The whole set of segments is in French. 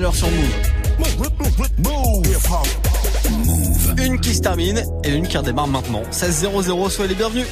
l'heure sur Move. Une qui se termine et une qui redémarre maintenant. 16-0-0, soyez les bienvenus.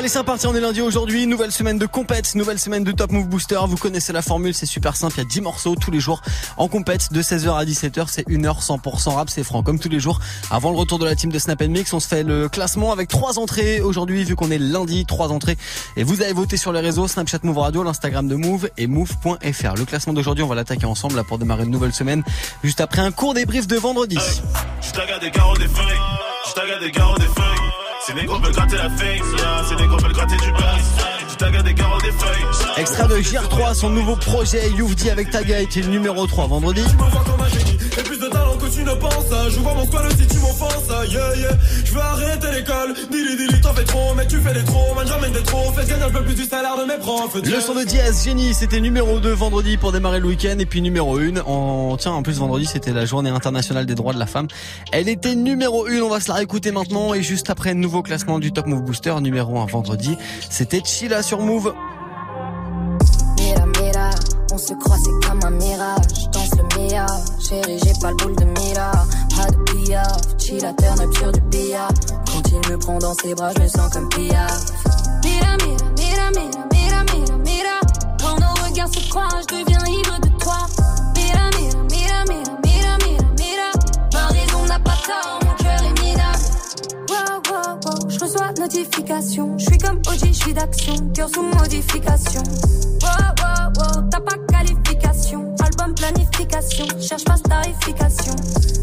Allez, c'est reparti, on est lundi aujourd'hui. Nouvelle semaine de compète, nouvelle semaine de Top Move Booster. Vous connaissez la formule, c'est super simple. Il y a 10 morceaux tous les jours en compète de 16h à 17h. C'est 1h 100% rap, c'est franc. Comme tous les jours, avant le retour de la team de Snap Mix, on se fait le classement avec trois entrées aujourd'hui, vu qu'on est lundi, trois entrées. Et vous avez voté sur les réseaux Snapchat Move Radio, l'Instagram de Move et Move.fr. Le classement d'aujourd'hui, on va l'attaquer ensemble là pour démarrer une nouvelle semaine. Juste après un court débrief de vendredi. C'est des gros veulent gratter la fame, yeah. c'est des gros veulent gratter du buzz. Je t'agarde des carreaux des feuilles. Extrait de JR3, son nouveau projet Youvdi avec Taga était le numéro 3 vendredi? Et plus de talent que tu ne penses. Je vois mon squad si tu m'offenses. Yeah yeah. Je veux arrêter l'école. Dili dili t'en fais trop. Mais tu fais des trop Man j'emmène des trop Fais gagner un peu plus du salaire de mes profs. Le son de Diaz, Génie, c'était numéro 2 vendredi pour démarrer le week-end. Et puis numéro 1 en tiens en plus vendredi c'était la journée internationale des droits de la femme. Elle était numéro 1, on va se la réécouter maintenant. Et juste après nouveau classement du Top Move Booster numéro 1 vendredi, c'était Chila sur Move. Se croit, c'est comme un mirage. Danse le mia, chérie, j'ai pas le boule de mira. Pas de billard, chilla, turn up sur du billard. Quand il me prend dans ses bras, je me sens comme Pia. Mira, mira, mira, mira, mira, mira, mira. Quand nos regards se croisent, je deviens ivre de toi. Mira, mira, mira, mira, mira, mira. Ma raison n'a pas tort, mon cœur est minable. Wow, wow, wow, je reçois notification. Je suis comme OG, je suis d'action. Cœur sous modification. Wow, wow, Cherche pas starification.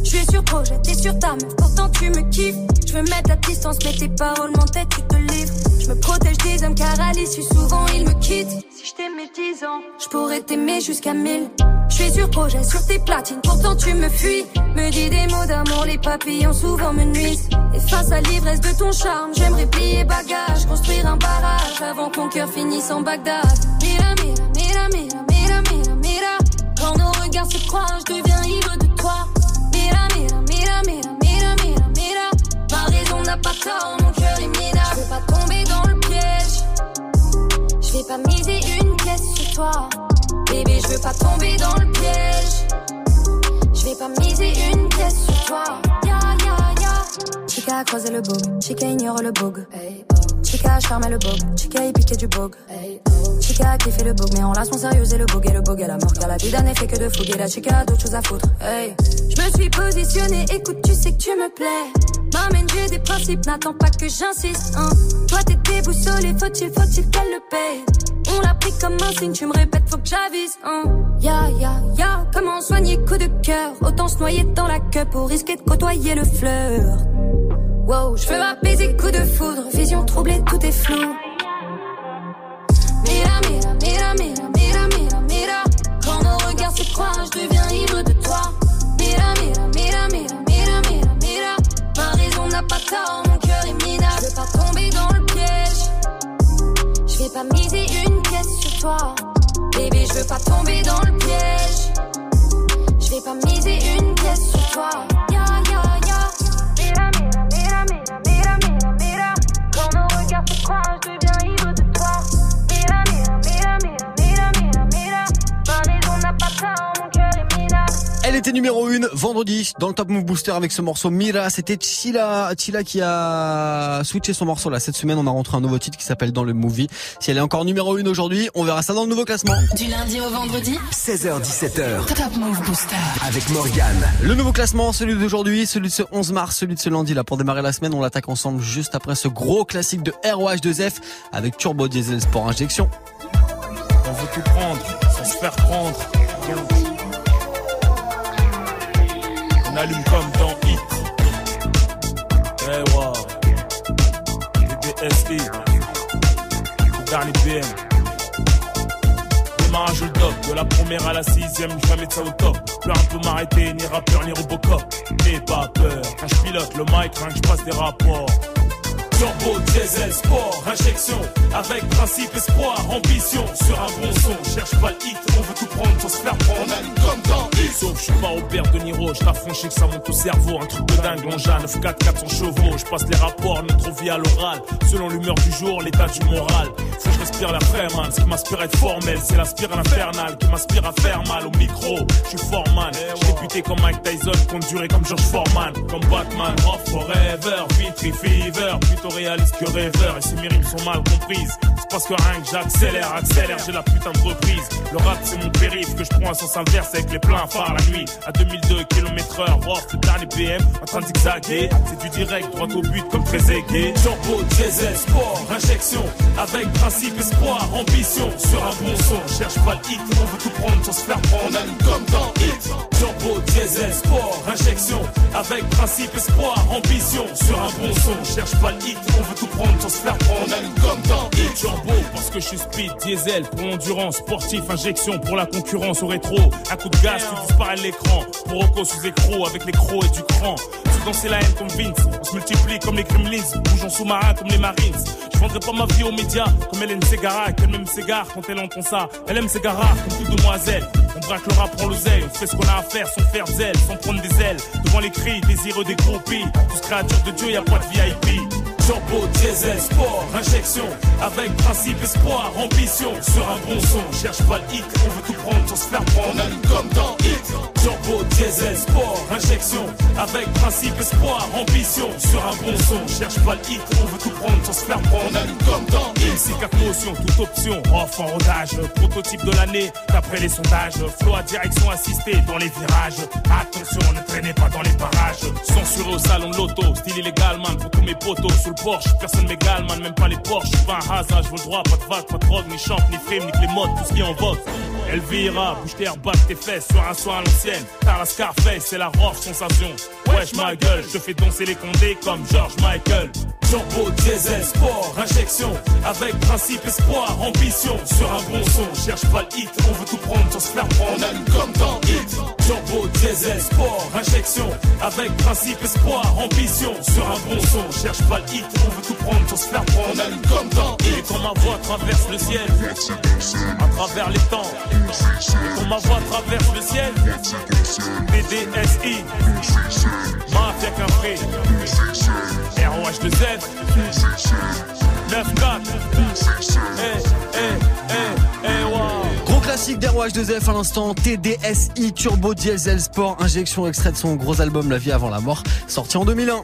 Je suis sur projet, t'es sur ta meuf. Pourtant tu me kiffes. Je veux mettre la distance, mais tes paroles m'entêtent, tu te livres. Je me protège des hommes car à l'issue souvent ils me quittent. Si je t'aimais 10 ans, je pourrais t'aimer jusqu'à 1000. Je suis sur projet, sur tes platines, pourtant tu me fuis. Me dis des mots d'amour, les papillons souvent me nuisent. Et face à l'ivresse de ton charme, j'aimerais plier bagage, construire un barrage avant que mon cœur finisse en Bagdad. Se je deviens ivre de toi. Mira, mira, mira, mira, mira, mira, mira. Ma raison n'a pas tort, mon cœur est minable. Je veux pas tomber dans le piège. Je vais pas miser une pièce sur toi. Bébé, je veux pas tomber dans le piège. Je vais pas miser une pièce sur toi. Ya, ya, ya. Chica a creusé le bug. Chica ignore le oh. Chica a charmé le bug. Chica a piqué du oh. Chica a kiffé le bug. Mais en relation sérieuse et le bug et le bug à la mort. Car la vie d'un effet que de fouguer. La chica a d'autres choses à foutre. Hey. Je me suis positionnée. Écoute, tu sais que tu me plais. M'amène, j'ai des principes. N'attends pas que j'insiste. Hein. Toi, t'es déboussolé. Faut-il, faut-il qu'elle le paye? On l'a pris comme un signe, tu me répètes, faut que j'avise, hein. Ya, ya, ya, comment soigner coup de cœur? Autant se noyer dans la queue pour risquer de côtoyer le fleur. Wow, je veux apaiser coup de foudre, vision troublée, tout est flou. Mira, mira, mira, mira, mira, mira, mira. Quand nos regards se croisent, je deviens ivre de toi. Mira, mira, mira, mira, mira, mira, mira. Ma raison n'a pas tort, mon cœur est minable. Je veux pas tomber dans le piège. Je vais pas miser une pièce sur toi. Bébé, je veux pas tomber dans le piège. Je vais pas miser une pièce sur toi. Elle était numéro 1 vendredi dans le Top Move Booster avec ce morceau Mira. C'était Chila, Chila qui a switché son morceau là. Cette semaine, on a rentré un nouveau titre qui s'appelle Dans le Movie. Si elle est encore numéro 1 aujourd'hui, on verra ça dans le nouveau classement. Du lundi au vendredi, 16h17h. Top Move Booster. Avec Morgane. Le nouveau classement, celui d'aujourd'hui, celui de ce 11 mars, celui de ce lundi là. Pour démarrer la semaine, on l'attaque ensemble juste après ce gros classique de ROH2F avec Turbo Diesel Sport Injection. On veut tout prendre, sans se faire prendre allume comme dans Hit Eh wow BBSI Le dernier BM Démarrage au top, de la première à la sixième, jamais de ça au top. Plus un peut m'arrêter, ni rappeur, ni Robocop. N'aie pas peur, quand je pilote le mic, rien que je passe des rapports. Turbo, diesel, sport, injection, avec principe, espoir, ambition, sur un bon son, cherche pas le hit, on veut tout prendre sans se faire prendre, on allume comme dans. Sauf je suis pas au père de Niro, je t'affranchis que ça monte au cerveau, un truc de dingue, l'engin, 9 4 400 chevaux, je passe les rapports, notre vie à l'oral, selon l'humeur du jour, l'état du moral, faut que je respire la man, ce qui m'inspire à être formel, c'est la spirale infernale qui m'inspire à faire mal au micro, je suis foreman, j'ai débuté comme Mike Tyson, durer comme George Foreman, comme Batman, off forever, Vitry Fever, plutôt réaliste que rêveur, et si mes sont mal comprises, c'est parce que rien que j'accélère, accélère, j'ai la putain de reprise, le rap c'est mon périph' que je prends à sens inverse avec les pleins phares la nuit, à 2002 km heure, off le dernier BM, en train de zigzaguer, c'est du direct, droit au but comme très aigué, turbo, diesel, sport, injection, avec principe, espoir, ambition, sur un bon son, cherche pas le hit, on veut tout prendre sans se faire prendre, on comme dans hit, turbo, diesel, sport, injection, avec principe, espoir, ambition, sur un bon son, cherche pas le hit, on veut tout prendre sans se faire prendre, on allume comme dans hit, turbo, parce que je suis speed, diesel, pour l'endurance, sportif, injection, pour la concurrence au rétro, un coup de gaz, tu disparais l'écran, pour Rocco sous écro, avec les crocs et du cran, tu danser la haine comme Vince, on se multiplie comme les Gremlins, bouge en sous-marin comme les Marines, je vendrai pas ma vie aux médias, comme Hélène Ségara, qu'elle même s'égare quand elle entend ça, elle aime Ségara, comme toute demoiselle, on braque le rap, prend l'oseille, on fait ce qu'on a à faire sans faire zèle, sans prendre des ailes, devant les cris, désireux des groupies, tous créatures de Dieu, y a pas de VIP. Turbo, diesel, sport, injection, avec principe, espoir, ambition, sur un bon son, cherche pas le hit, on veut tout prendre sans se faire prendre, on allume comme dans hit. Turbo, diesel, sport, injection, avec principe, espoir, ambition, sur un bon son, cherche pas le hit, on veut tout prendre sans se faire prendre, on comme dans hit. Ici quatre motions, toute option, off en rodage, prototype de l'année, d'après les sondages, flow à direction assistée dans les virages, attention, ne traînez pas dans les parages, censuré au salon de l'auto, style illégal man, pour tous mes potos, sous le Porsche, personne m'égale man, même pas les Porsche, je pas un hasard, je veux le droit, pas de vague, pas de drogue, ni champ, ni frime, ni que les modes, tout ce qui est en vogue. Elvira, bouge tes airs, batte tes fesses, sur un soin à l'ancienne, t'as la Scarface, c'est la rough sensation. Wesh ma gueule, je fais danser les condés comme George Michael. Turbo, diesel, sport, injection, avec principe, espoir, ambition, sur un bon son, cherche pas le hit, on veut tout prendre sans se faire prendre, on allume comme dans hit. Turbo, diesel, sport, injection, avec principe, espoir, ambition, sur un bon son, cherche pas le hit, on veut tout prendre sans se faire prendre, on allume comme dans hit. Et quand ma voix traverse le ciel, à travers les temps, quand ma voix traverse le ciel, BDSI, Mafia Café, ROH2Z, 9-4, eh, eh, eh, wow. Gros classique d'ROH2F à l'instant, TDSI Turbo Diesel Sport, injection extrait de son gros album La vie avant la mort, sorti en 2001.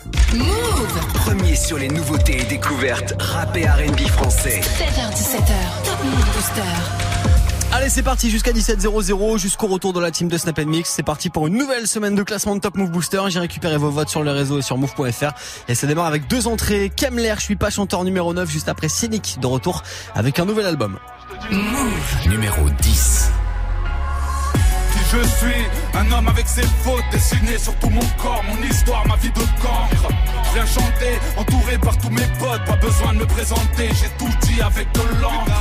Premier sur les nouveautés et découvertes rap et R&B français. 16h17h, Top Move Booster. Allez, c'est parti jusqu'à 17h00, jusqu'au retour de la team de Snap Mix. C'est parti pour une nouvelle semaine de classement de Top Move Booster. J'ai récupéré vos votes sur le réseau et sur move.fr. Et ça démarre avec deux entrées. Kemler, je suis pas chanteur numéro 9, juste après Cynic de retour avec un nouvel album. Numéro 10. Je suis Un homme avec ses fautes dessinées sur tout mon corps, mon histoire, ma vie de cancre. Je viens chanter, entouré par tous mes potes, pas besoin de me présenter, j'ai tout dit avec de l'encre.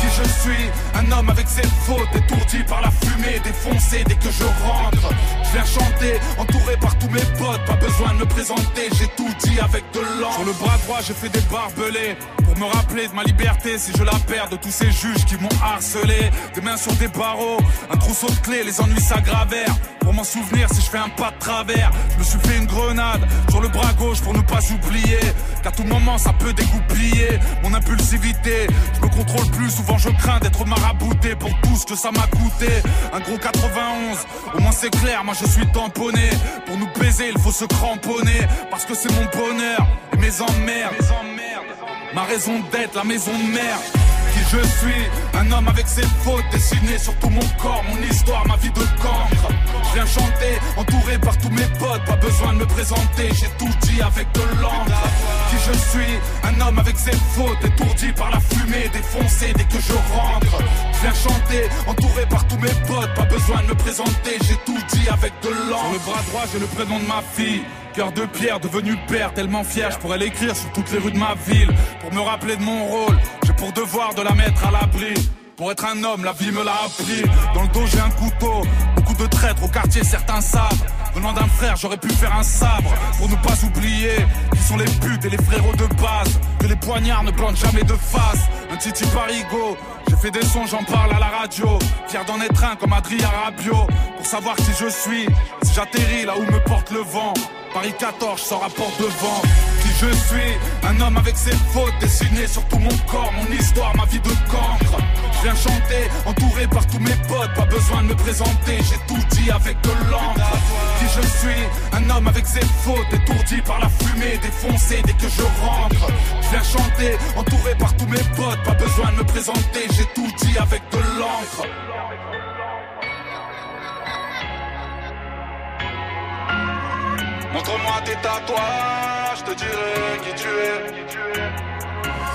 Qui je suis Un homme avec ses fautes, étourdi par la fumée, défoncé dès que je rentre. Je viens chanter, entouré par tous mes potes, pas besoin de me présenter, j'ai tout dit avec de l'encre. Sur le bras droit, j'ai fait des barbelés pour me rappeler de ma liberté si je la perds de tous ces juges qui m'ont harcelé. Des mains sur des barreaux, un trousseau de clés, les ennuis Pour m'en souvenir, si je fais un pas de travers, je me suis fait une grenade sur le bras gauche pour ne pas oublier. Qu'à tout moment, ça peut dégoupiller mon impulsivité. Je me contrôle plus, souvent je crains d'être marabouté pour tout ce que ça m'a coûté. Un gros 91, au moins c'est clair, moi je suis tamponné. Pour nous baiser, il faut se cramponner. Parce que c'est mon bonheur et mes emmerdes. Ma raison d'être, la maison de mère. Je suis, un homme avec ses fautes dessinées sur tout mon corps, mon histoire, ma vie de cancre. Je viens chanter, entouré par tous mes potes, pas besoin de me présenter, j'ai tout dit avec de l'encre. Qui je suis, un homme avec ses fautes, étourdi par la fumée, défoncé dès que je rentre. Je viens chanter, entouré par tous mes potes, pas besoin de me présenter, j'ai tout dit avec de l'encre. Sur le bras droit, j'ai le prénom de ma fille. Cœur de pierre, devenu père, tellement fier, je pourrais l'écrire sur toutes les rues de ma ville. Pour me rappeler de mon rôle, pour devoir de la mettre à l'abri. Pour être un homme, la vie me l'a appris. Dans le dos, j'ai un couteau, beaucoup de traîtres au quartier, certains savent. Venant d'un frère, j'aurais pu faire un sabre pour ne pas oublier qui sont les putes et les frérots de base. Que les poignards ne plantent jamais de face. Un titi parigo, j'ai fait des sons, j'en parle à la radio. Fier d'en être un comme Adrien Rabio. Pour savoir qui je suis, si j'atterris là où me porte le vent. Paris 14, je sors à porte devant. Qui je suis, un homme avec ses fautes dessinées sur tout mon corps, mon histoire, ma vie de cancre. Je viens chanter, entouré par tous mes potes, pas besoin de me présenter, j'ai tout dit avec de l'encre. Qui je suis, un homme avec ses fautes, étourdi par la fumée, défoncé dès que je rentre. Je viens chanter, entouré par tous mes potes, pas besoin de me présenter, j'ai tout dit avec de l'encre. Montre-moi tes tatouages, je te dirai qui tu es.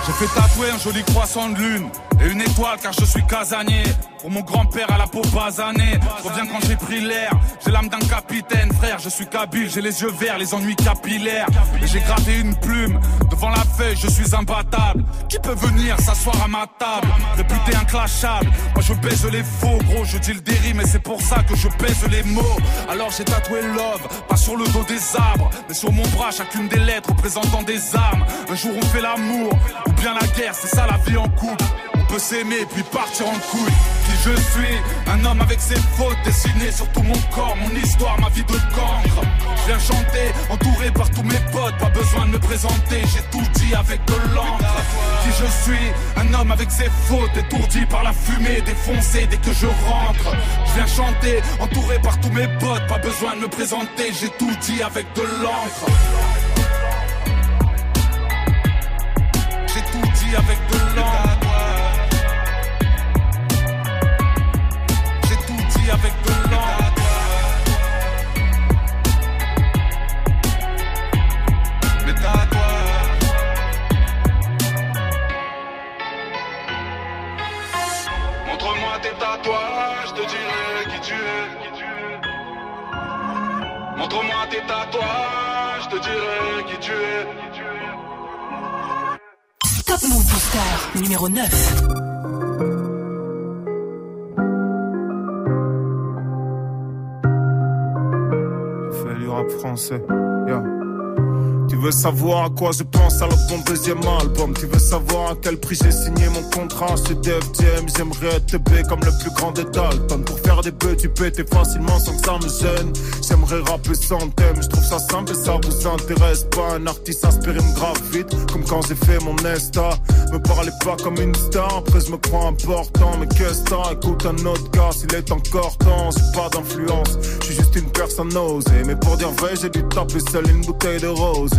J'ai fait tatouer un joli croissant de lune et une étoile car je suis casanier. Pour mon grand-père à la peau basanée, je reviens quand j'ai pris l'air. J'ai l'âme d'un capitaine, frère, je suis kabyle, j'ai les yeux verts, les ennuis capillaires. Et j'ai gravé une plume devant la feuille, je suis imbattable. Qui peut venir s'asseoir à ma table? Réputé inclashable, moi je baise les faux, gros, je dis le déri, mais c'est pour ça que je pèse les mots. Alors j'ai tatoué love, pas sur le dos des arbres, mais sur mon bras, chacune des lettres représentant des armes. Un jour on fait l'amour, c'est ça la vie en couple. On peut s'aimer puis partir en couille. Qui je suis, un homme avec ses fautes dessinées sur tout mon corps, mon histoire, ma vie de cancre. Je viens chanter, entouré par tous mes potes, pas besoin de me présenter, j'ai tout dit avec de l'encre. Qui je suis, un homme avec ses fautes, étourdi par la fumée, défoncé dès que je rentre. Je viens chanter, entouré par tous mes potes, pas besoin de me présenter, j'ai tout dit avec de l'encre. Tatouages, je te dirai qui tu es. Top Move Booster numéro 9. Fais du rap français. Yeah. Tu veux savoir à quoi je pense alors mon deuxième album. Tu veux savoir à quel prix j'ai signé mon contrat. Chez Def J'aimerais être B comme le plus grand des Dalton. Pour faire des bœufs tu pétais facilement sans que ça me gêne. J'aimerais rapper sans thème Je trouve ça simple et ça vous intéresse pas. Un artiste inspiré me grave vite Comme quand j'ai fait mon Nesta Me parlez pas comme une star Après je me crois important Mais qu'est-ce que t'as Écoute un autre gars s'il est encore temps J'ai pas d'influence. Je suis juste une personne osée Mais pour dire vrai j'ai dû taper seul une bouteille de rose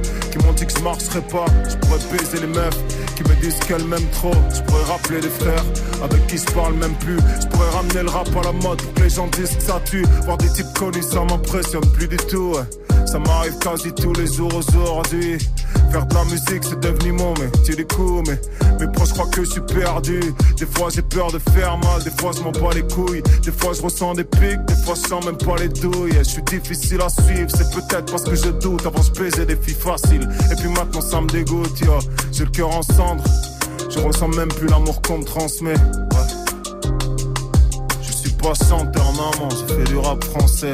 qui m'ont dit que je marcherais pas. Je pourrais baiser les meufs qui me disent qu'elles m'aiment trop. Je pourrais rappeler les frères avec qui je parle même plus. Je pourrais ramener le rap à la mode pour que les gens disent que ça tue. Voir des types connus ça m'impressionne plus du tout. Ça m'arrive quasi tous les jours aujourd'hui. Faire de la musique c'est devenu mon métier des coups Mais mes proches croient que je suis perdu. Des fois j'ai peur de faire mal Des fois je m'en bats les couilles. Des fois je ressens des pics Des fois je sens même pas les douilles. Je suis difficile à suivre C'est peut-être parce que je doute. Avant je des filles faciles. Et puis maintenant ça me dégoûte. J'ai le cœur en cendres Je ressens même plus l'amour qu'on me transmet. Je suis pas chanteur maman J'ai fait du rap français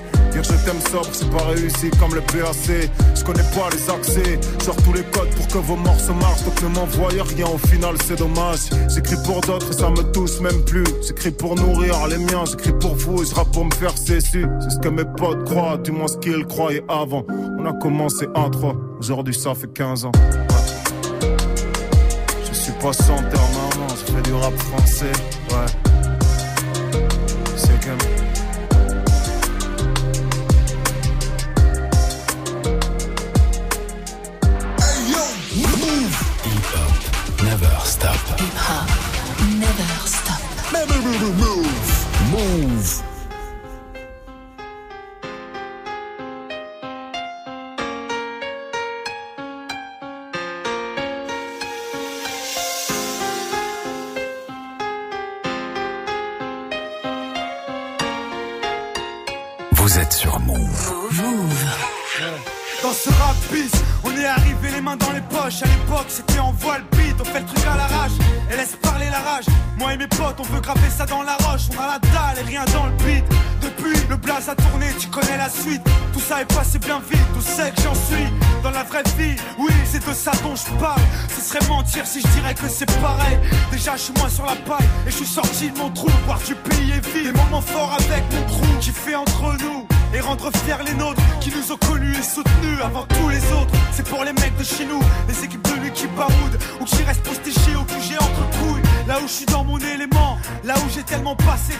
Dire je t'aime sobre, c'est pas réussi comme le PAC. Je connais pas les accès, sors tous les codes pour que vos morceaux marchent. Donc ne m'envoyez rien, au final c'est dommage. J'écris pour d'autres et ça me touche même plus. J'écris pour nourrir les miens, j'écris pour vous et je rappe pour me faire cesser. C'est ce que mes potes croient, du moins ce qu'ils croyaient avant. On a commencé à 3, aujourd'hui ça fait 15 ans. Je suis pas sans terre, maman, je fais du rap français, ouais. C'est comme. Stop. Hip hop, never stop. Move. Vous et rien dans le beat. Depuis, le blaze a tourné, tu connais la suite. Tout ça est passé bien vite, tout sait que j'en suis. Dans la vraie vie, oui, c'est de ça dont je parle. Ce serait mentir si je dirais que c'est pareil. Déjà, je suis moins sur la paille et je suis sorti de mon trou. Voir du pays est vide. Des moments forts avec mon crew qui fait entre nous et rendre fiers les nôtres qui nous ont connus et soutenus avant tous les autres. C'est pour les mecs de chez nous, les équipes de lui qui baroudent ou qui restent postés chez eux, que j'ai entre couilles. Là où je suis dans mon élément, là où j'ai tellement passé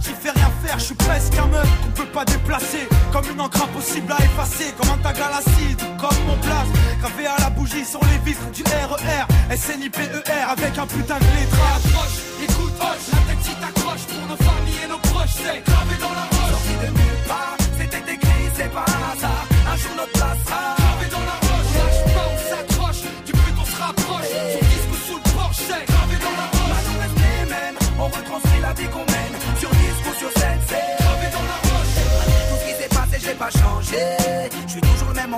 qui fait rien faire, je suis presque un meuf qu'on peut pas déplacer. Comme une encre impossible à effacer, comme un tag à l'acide, comme mon place. Gravé à la bougie sur les vitres du RER, SNIPER avec un putain de lettrage. Approche, écoute, hoche, la tête si t'accroche pour nos familles et nos proches, c'est gravé dans la roche. Sorti de nulle part, c'était écrit, c'est pas un hasard. Un jour notre place sera gravé dans la roche. On lâche pas, on s'accroche, du but on se rapproche. Sur disque ou sous le porche, c'est gravé dans la roche. Maintenant les mêmes, on retranscrit la vie qu'on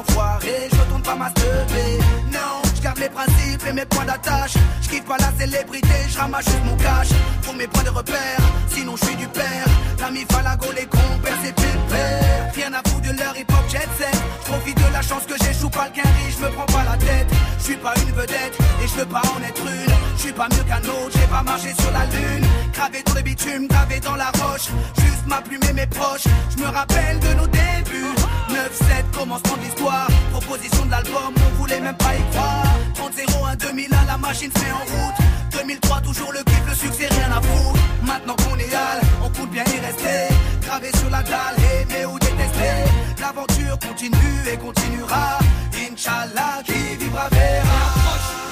enfoiré, je retourne pas ma Non, je garde mes principes et mes points d'attache. Je quitte pas la célébrité, je ramasse juste mon cash. Pour mes points de repère, sinon je suis du père. L'ami Falago, les compères, c'est pépère. Rien à de leur hip hop jet set. Profite de la chance que j'échoue pas le quinri, je me prends pas la tête. Je suis pas une vedette et je veux pas en être une. Je suis pas mieux qu'un autre, j'ai pas marché sur la lune. Gravé dans le bitume, gravé dans la roche. Juste ma plume et mes proches. Je me rappelle de nos débuts. 9-7, commencement de l'histoire. Proposition de l'album, on voulait même pas y croire. 30-01, 2001, la machine se met en route. 2003, toujours le kiff, le succès, rien à foutre. Maintenant qu'on est hal, on compte bien y rester. Gravé sur la dalle, aimer ou L'aventure continue et continuera. Inch'Allah, qui vivra verra.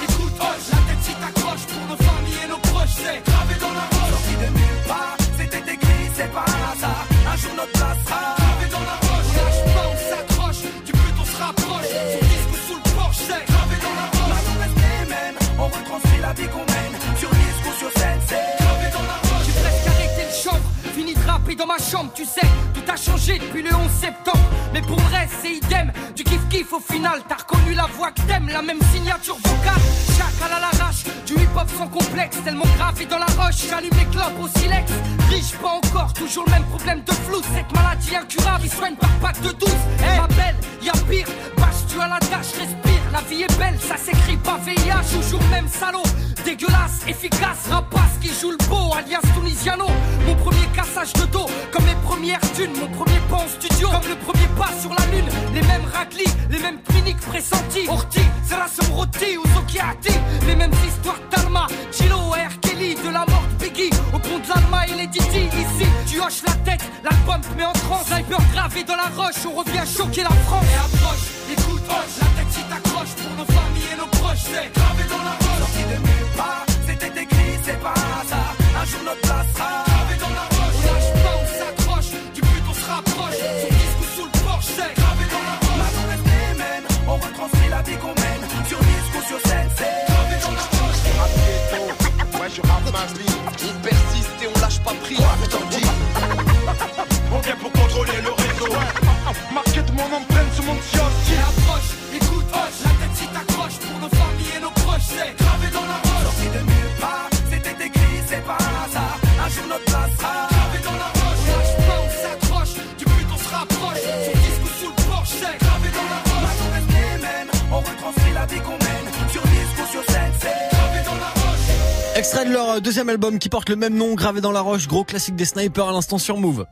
écoute, hoche, la tête si t'accroches pour nos familles et nos proches, c'est gravé dans la roche. Sorti de nulle part, c'était écrit, c'est pas un hasard. Un jour notre place sera gravé dans la roche. Lâche pas, on s'accroche, du but on se rapproche. Sur disque ou sous le porche, c'est gravé dans la roche. Reste les mêmes, on retranscrit la vie qu'on mène. Dans ma chambre, tu sais, tout a changé depuis le 11 septembre. Mais pour le reste, c'est idem, du kiff kiff au final. T'as reconnu la voix que t'aimes, la même signature vocale. Chaque à l'arrache, du hip hop sans complexe, tellement gravé dans la roche. J'allume les clopes au silex, riche pas encore, toujours le même problème de flou. Cette maladie incurable, il soigne par pack de 12. Ma belle, y'a pire, bâche tu à la tâche, respire. La vie est belle, ça s'écrit pas VIH, toujours même salaud. Dégueulasse, efficace, rapace qui joue le beau, alias Tunisiano. Mon premier cassage de dos, comme mes premières thunes, mon premier pas en studio, comme le premier pas sur la lune. Les mêmes raclis, les mêmes cliniques pressentis. Orti, Zerasum Roti ou Zokiati. Les mêmes histoires d'Alma, Chilo, R. Kelly, de la mort de Biggie, au pont de et les Didi. Ici, tu hoches la tête, l'album te met en transe. Sniper gravé dans la roche, on revient choquer la France. Et approche, écoute, hoche, la tête si t'accroches pour nos familles et nos proches. C'est gravé dans la roche. Sorti de nulle part, c'était écrit, c'est pas hasard. Un jour notre place sera gravé dans la roche. On lâche pas, on s'accroche, du but on se rapproche. Sur disque ou sous le porche, c'est gravé dans la roche. Maintenant reste les mêmes, on retranscrit la vie qu'on mène. Sur disque ou sur scène, c'est gravé dans la roche. Ouais, je rappe ma vie. On persiste et on lâche pas prise. je t'en dis. On vient pour contrôler le réseau. Marqué de mon empreinte sur mon Et approche, écoute, hoche, la tête si t'accroches pour nos familles et nos proches, c'est gravé dans la roche. Sorti de nulle part, c'était écrit, c'est pas un hasard. Un jour notre place sera Extrait de leur euh, deuxième album qui porte le même nom, gravé dans la roche, gros classique des snipers à l'instant sur Move.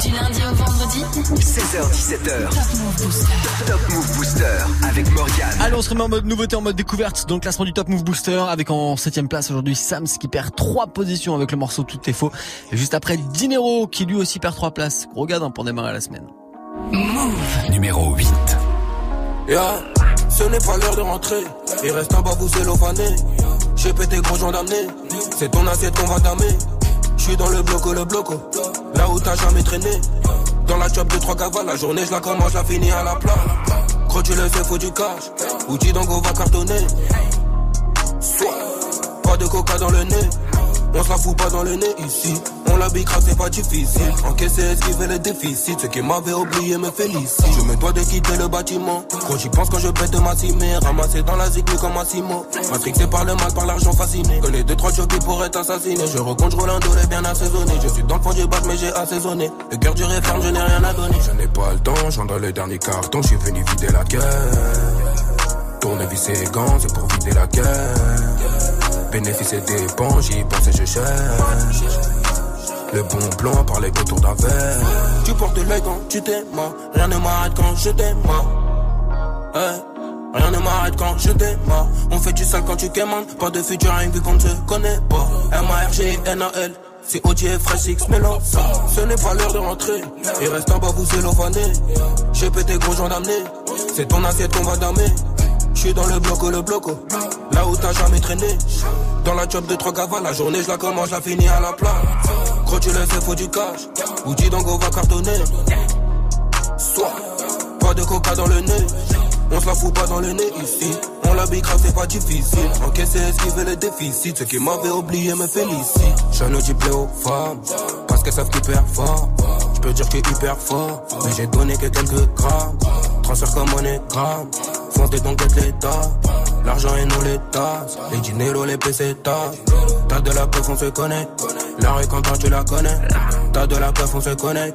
Du lundi au vendredi 16h17h. Top Move Booster avec Morgane. Allez, on se remet en mode nouveauté, en mode découverte dans le classement du Top Move Booster avec en septième place aujourd'hui Sams qui perd trois positions avec le morceau Tout est faux. Et juste après Dinero qui lui aussi perd trois places. Gros gars pour démarrer la semaine. Numéro 8. Yeah, ce n'est pas l'heure de rentrer. Il reste en bas, vous cellophané. J'ai pété gros gens d'amener. C'est ton assiette qu'on va damer. J'suis dans le bloco, le bloco. Là où t'as jamais traîné. Dans la job de trois cavales, la journée je la commence, la finis à la plat. Gros, tu le sais, faut du cash? Outil on va cartonner. Soit, pas de coca dans le nez. On se la fout pas dans le nez ici. On la c'est pas difficile. Encaisser, esquiver les déficits. Ce qui m'avait oublié me félicite. Je me dois de quitter le bâtiment. Quand j'y pense quand je pète ma cimée. Ramassé dans la zig comme Massimo. Matrixé par le mal, par l'argent fasciné. Connais deux, trois qui pourraient t'assassiner. Je roule un dolé bien assaisonné. Je suis dans le fond du bac, mais j'ai assaisonné. Le cœur du ferme, je n'ai rien à donner. Je n'ai pas le temps, j'en dans le dernier carton. Je suis venu vider la caisse. Tourner, visser les gants, c'est pour vider la caisse. Bénéfice et dépenses, j'y pense et je cherche. Le bon plan par les autour d'un verre. Tu portes l'œil quand tu t'aimes, rien ne m'arrête quand je t'aime. Rien ne m'arrête quand je démarre. On fait du sale quand tu quémandes. Pas de futur, rien vu qu'on ne se connaît pas. M-A-R-G-N-A-L. C'est OG Fresh X Mélo. Ce n'est pas l'heure de rentrer. Il reste en bas, vous cellophané. J'ai pété gros gens d'amener. C'est ton assiette qu'on va damer. J'suis dans le bloco, le bloco. Là où t'as jamais traîné. Dans la job de trois cavales, la journée je la commence, je la finis à la plat. Gros, tu le faut du cash. Ou donc on va cartonner. Soit, pas de coca dans le nez. On se la fout pas dans le nez ici. On la bicra, c'est pas difficile. Encaisser, esquiver les déficits. Ce qui m'avait oublié me félicite. J'en ai plais aux femmes. Parce qu'elles savent qu'ils fort. Je peux dire que hyper fort. Mais j'ai donné que quelques grammes. Transfert comme monégramme. Foncez donc être l'état. L'argent est non l'état. Les dinero, les pesetas. T'as de la peuf, on se connaît. La quand tu la connais. T'as de la peuf, on se connaît.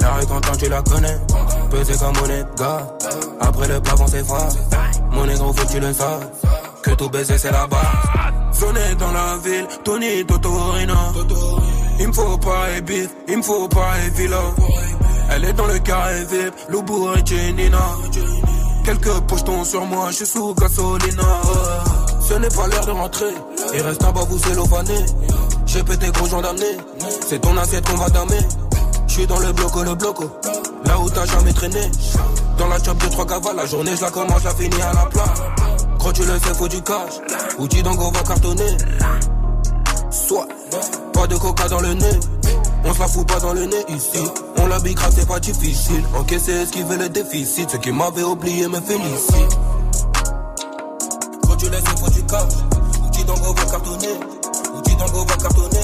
La quand tu la connais. Pesé comme gars. Après le plafond, c'est froid. Mon négro, faut que tu le saches. Que tout baiser, c'est la base. Sonner dans la ville, Tony Totorina. Il me faut pas et bif, il me faut pas et villa. Elle est dans le carré VIP, Loubourg et Jenina. Quelques pochetons sur moi, je suis sous gasolina. Ce n'est pas l'heure de rentrer, il reste en bas, vous cellophané. J'ai pété gros gens c'est ton assiette qu'on va damer. Je suis dans le bloco, le bloco, là où t'as jamais traîné. Dans la job de trois cavales, la journée je commence, la finis à la plat. Quand tu le sais, faut du cash, ou donc on va cartonner. Soit, pas de coca dans le nez. On se fout pas dans le nez ici. On la bicra, c'est pas difficile. Encaisser, esquiver les déficits. Ce qui m'avait oublié me félicite. Quand tu laisses, faut du cash. Outil d'ango va cartonner. Outil d'ango va cartonner.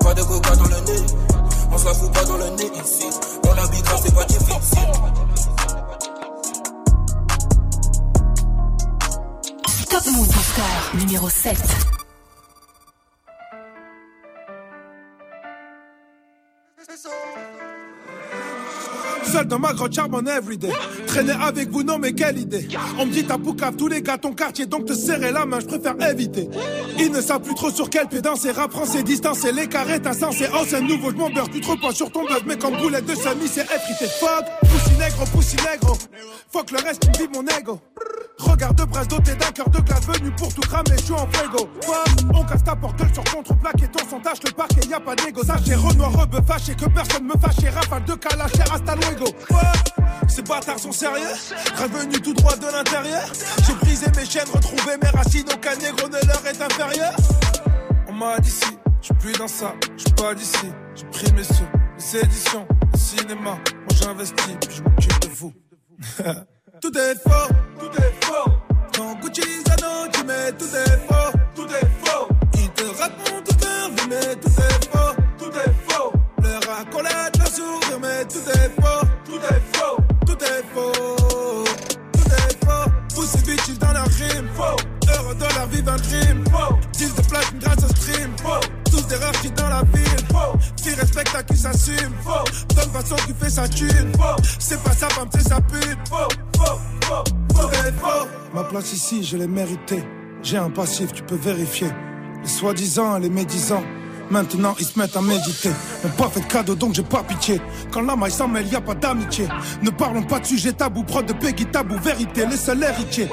Pas de coca dans le nez. On se fout pas dans le nez ici. On la bicra, c'est pas difficile. Top Move Booster numéro 7. Seul dans ma grotte charbonne everyday. Traîner avec vous, non mais quelle idée. On me dit t'as poucave tous les gars ton quartier, donc te serrer la main, je préfère éviter. Ils ne savent plus trop sur quel pied danser, rap français, distance et t'as sens, c'est oh c'est nouveau, je m'en tu trop pas sur ton buzz, mais comme boulette de sami, c'est effrité. Fuck, poussi négro, poussi négro. Fuck le reste, me mon ego. Regarde de brasse doté d'un cœur de glace venu pour tout cramer, je suis en frigo. On casse ta porte sur contre-plaque et ton son tâche le parquet, y a pas d'égo. Sachez Renoir, rebeu fâché, que personne me fâche, rafale de calacher, hasta luego. Ces bâtards sont sérieux, revenu tout droit de l'intérieur. J'ai brisé mes chaînes, retrouvé mes racines, aucun négro ne leur est inférieur. On m'a dit si, j'suis plus dans ça, j'suis pas d'ici. J'ai pris mes sous, les éditions, cinéma. Moi j'investis, puis j'm'occupe de vous. Tout est faux, tout est faux. Quand Gucci Zano, tu mets tout est faux, je l'ai mérité. J'ai un passif, tu peux vérifier. Les soi-disant, les médisants. Maintenant ils se mettent à méditer. M'ont pas fait de cadeau donc j'ai pas pitié. Quand la maille s'en mêle, y a pas d'amitié. Ne parlons pas de sujet tabou, prod de Peggy tabou, vérité, les seuls héritiers.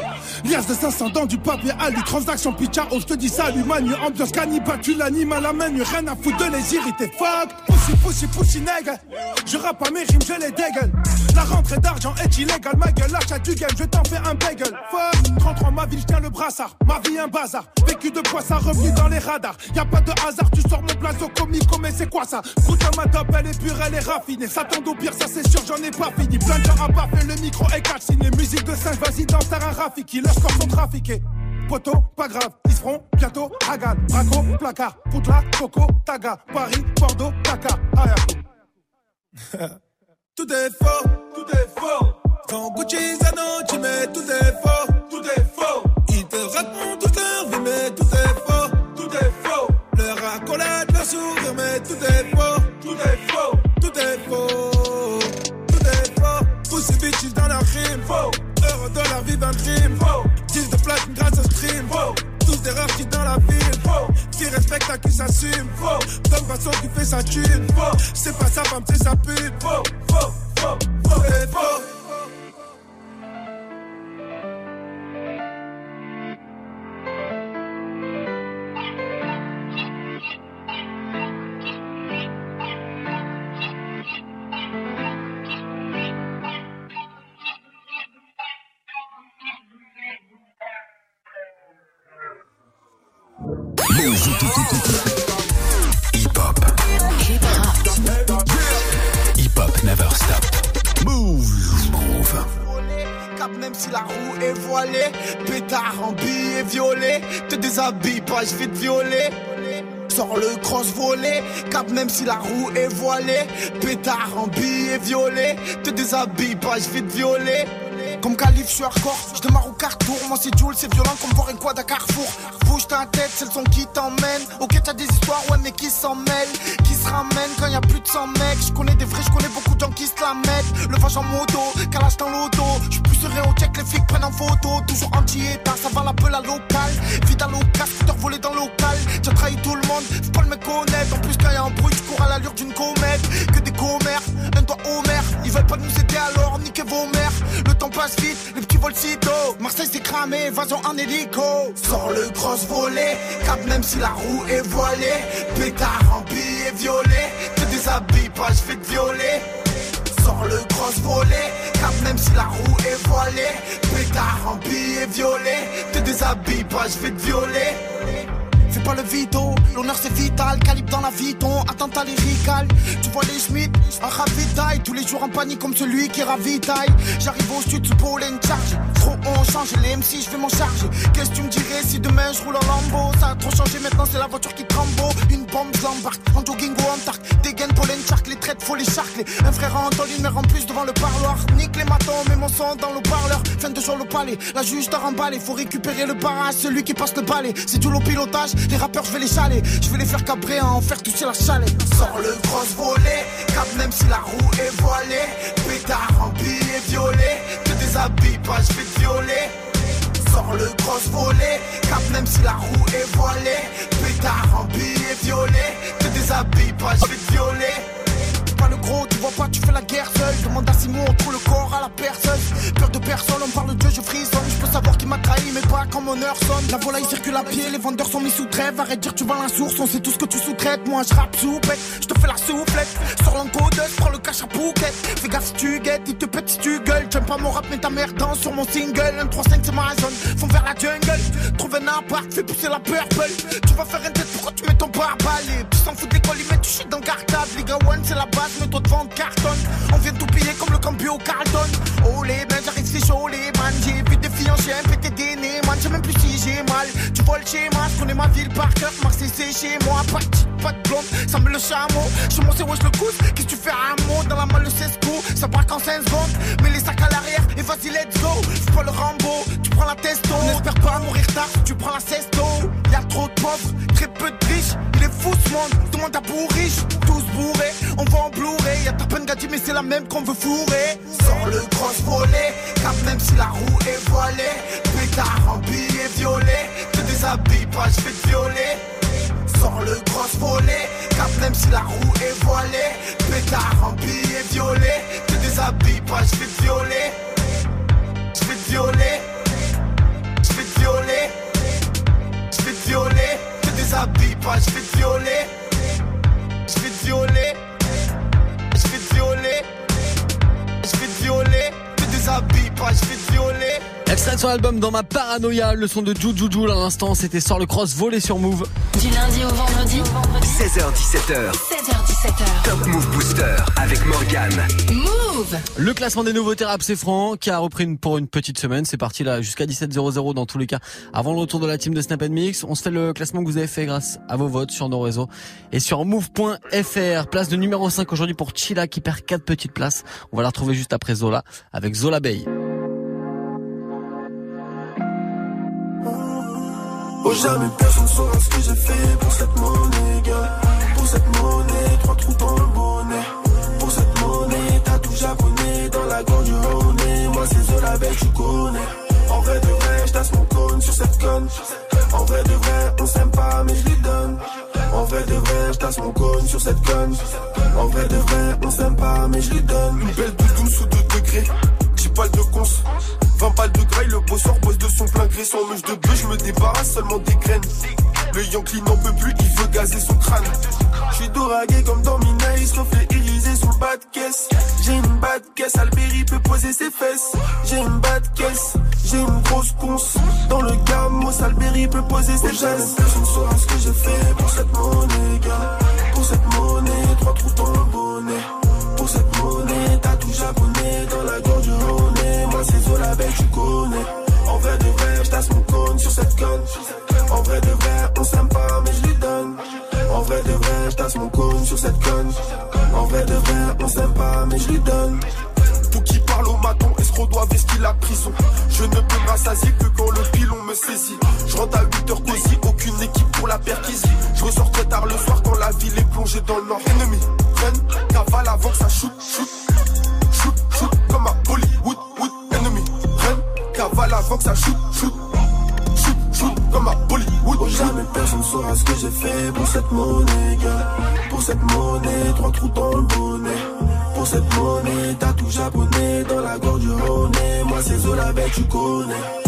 Lias de 500 dans du papier à lui, transaction pitcha, oh je te dis salut manu, ambiance cannibale, tu l'animes à la menu, rien à foutre de les irriter. Fuck, pussy, pussy, pussy, nègre. Je rappe à mes rimes, je les dégueule. La rentrée d'argent est illégale, ma gueule, l'achat du game, je t'en fais un bagel. Fuck, 33 ma ville, je tiens le brassard, ma vie un bazar. Vécu de quoi ça, revenu dans les radars. Y a pas de hasard, tu sors mon blason comico, mais c'est quoi ça? Écoute à ma top, elle est pure, elle est raffinée. Ça tombe au pire, ça c'est sûr, j'en ai pas fini. Plein de gens à baffer, le micro est calciné. Musique de singe, vas-y, danse, t'as un Rafiki. Leurs scores sont trafiqués. Poto, pas grave, ils seront bientôt Hagan, Braco, placard, Poutla, Coco, Taga, Paris, Bordeaux, Dakar, Ayako. tout est faux, tout est faux. Quand Gucci Zano, mais tout est faux, tout est faux. Ils te racontent toute leur vie, mais tout est faux, tout est faux. Leur accolade, leur sourire, mais tout est faux, tout est faux, tout est faux, tout est faux. Pussy bitches dans leur crime, faux. Heureux de leur vie d'un crime, faux. 10 de platine grâce au stream, faux. Des rares qui dans la ville. Qui respecte à qui s'assume. Donne façon qui fait sa thune. C'est pas sa femme, c'est sa pute, je vais te Sors le cross volé. Cap même si la roue est voilée. Pétard en billet violet. Te déshabille pas je vais violer comme calife, je suis hardcore, je démarre au carrefour. Moi, c'est Jules, c'est violent comme voir une quad à Carrefour. Bouge ta tête, c'est le son qui t'emmène. Ok, t'as des histoires, ouais, mais qui s'en mêlent Qui se ramènent quand y a plus de 100 mecs. Je connais des vrais, je connais beaucoup de gens qui se la mettent. Le vage en moto, calage dans l'auto. Je plus serein au check, les flics prennent en photo. Toujours anti-état, ça va la la locale. Vite à local, scooter volé dans le local. Tu as trahi tout le monde, faut pas le me connaître. En plus, quand y a un bruit, tu cours à l'allure d'une comète. Que des commères, un doigt au maire. Ils veulent pas nous aider alors, niquez vos mères. Le temps passe vite, les petits vols sitôt. Marseille s'est cramé, évasion en hélico. Sors le cross volé, cap même si la roue est voilée. Pétard en billet violet, te déshabille pas, je vais te violer. Sors le cross volé, cap même si la roue est voilée. Pétard en billet violet, te déshabille pas, je vais te violer. Fais pas le vito, l'honneur c'est vital, calibre dans la viton, attentat lyrical. Tu vois les Schmitt, un ravitaille, tous les jours en panique comme celui qui ravitaille. J'arrive au sous pôle une charge. Trop on change, les MC, je vais m'en charger. Qu'est-ce que tu me dirais si demain je roule en lambeau Ça a trop changé maintenant, c'est la voiture qui trambo. Une bombe l'embarque, en jogging ou en tark. Des gaines pour les charques, les traites, faut les charcler. Un frère en une mère en plus devant le parloir. Nique les matons, mets mon son dans le parleur. Fin de jour le palais, la juge t'a remballé. Faut récupérer le barrage, celui qui passe le balai. C'est tout le pilotage, les rappeurs, je vais les chaler. Je vais les faire cabrer, en faire toucher la chalet. Sors le cross volé, cap même si la roue est voilée. Pétard en billet violet, te déshabille pas, je vais te violer. Sors le cross volé, cap même si la roue est voilée. Pétard en billet violet, te déshabille pas, je vais te violer. Le gros, tu vois pas, tu fais la guerre seul. Demande à Simon, on trouve le corps à la personne. Peur de personne, on parle de Dieu, je frissonne. Je peux savoir qui m'a trahi, mais pas quand mon heure sonne. La volaille circule à pied, les vendeurs sont mis sous trêve. Arrête de dire, tu vends la source, on sait tout ce que tu sous-traites. Moi, je rappe soupette, je te fais la soufflette. Sors l'encodeuse, prends le cash à bouquet. Fais gaffe si tu guettes, il te pète si tu gueules. J'aime pas mon rap, mais ta mère danse sur mon single. 1, 3, 5, c'est ma zone. Font vers la jungle. Trouve un appart, fais pousser la purple. Tu vas faire une tête, pourquoi tu mets ton barbale Tu s'en fous de l'école, ils mettent du shit dans le cartable. Liga One, c'est la base, mais toi de vendre carton. On vient tout piller comme le campio Carlton. Oh les ben, j'arrive, c'est chaud, les man. J'ai vu des filles en chien, pété des man. J'ai même plus si j'ai mal. Tu vois le schéma, je connais ma ville par cœur. Marseille, c'est chez moi. Pas de pas de blonde, ça me le chameau. Moi, c'est wesh le coude. Qu'est-ce que tu fais à un mot dans la malle, le cesco Ça braque en 5 secondes. Mets les sacs à l'arrière et vas-y, let's go. Fais pas le Rambo, tu prends la testo. N'espère pas mourir tard, tu prends la cesto. Y'a trop de pauvres, très peu de riches. Il est fou ce monde, demande à bourriche. Tous bourrés, on va en Blu-ray. Y'a ta peine gâtie, mais c'est la même qu'on veut fourrer. Sors le cross volé, cap même si la roue est voilée. Pétard en billet violet, te déshabille pas, je vais te violer. Sors le gros volet, cap même si la roue est voilée. Pétard rempli et violet, te déshabille pas, je vais te violer. Pas, je vais te violer. Je vais te violer, je vais te violer, je vais te violer, te déshabille pas, je vais te violer. Extrait de son album dans ma paranoïa, le son de Jujuju à l'instant, c'était Sort le cross volé sur Move. Du lundi au vendredi 16h17h, 16h17h Top Move Booster avec Morgan. Move Le classement des nouveautés rap, c'est Franck qui a repris une- pour une petite semaine. C'est parti là jusqu'à 17h00 dans tous les cas. Avant le retour de la team de Snap Mix, on se fait le classement que vous avez fait grâce à vos votes sur nos réseaux et sur move.fr. Place de numéro 5 aujourd'hui pour Chila qui perd 4 petites places. On va la retrouver juste après Zola avec Zola Bay. Oh jamais personne saura ce que j'ai fait pour cette monnaie, gars. Pour cette monnaie, trois trous dans le bonnet. Dans la gorge honey. Moi c'est Zola Belle, tu connais. En vrai de vrai, j'tasse mon cône sur cette conne. En vrai de vrai, on s'aime pas mais je lui donne. En vrai de vrai, j'tasse mon cône sur cette conne. En vrai de vrai, on s'aime pas mais je lui donne. Une belle doudoune sous 2 degrés. 10 balles de cons. 20 balles de graille, le bosseur bosse de son plein gré sans mèche de bœuf, je me débarrasse seulement des graines. Le Yankee n'en peut plus, il veut gazer son crâne. Je suis doragué comme dans Minaïs, reflet irisé sous le bas de caisse. J'ai une bas de caisse, Alberi peut poser ses fesses. J'ai une bas de caisse, j'ai une grosse conce. Dans le gamos, Alberi peut poser ses fesses. Personne saura ce que j'ai fait pour cette monnaie, gars. Pour cette monnaie, trois trous dans le bonnet. Pour cette monnaie, t'as tout japonais dans la gorge je lui donne. Tout qui parle au maton, escroc doit vestir la prison. Je ne peux me rassasier que tu connais.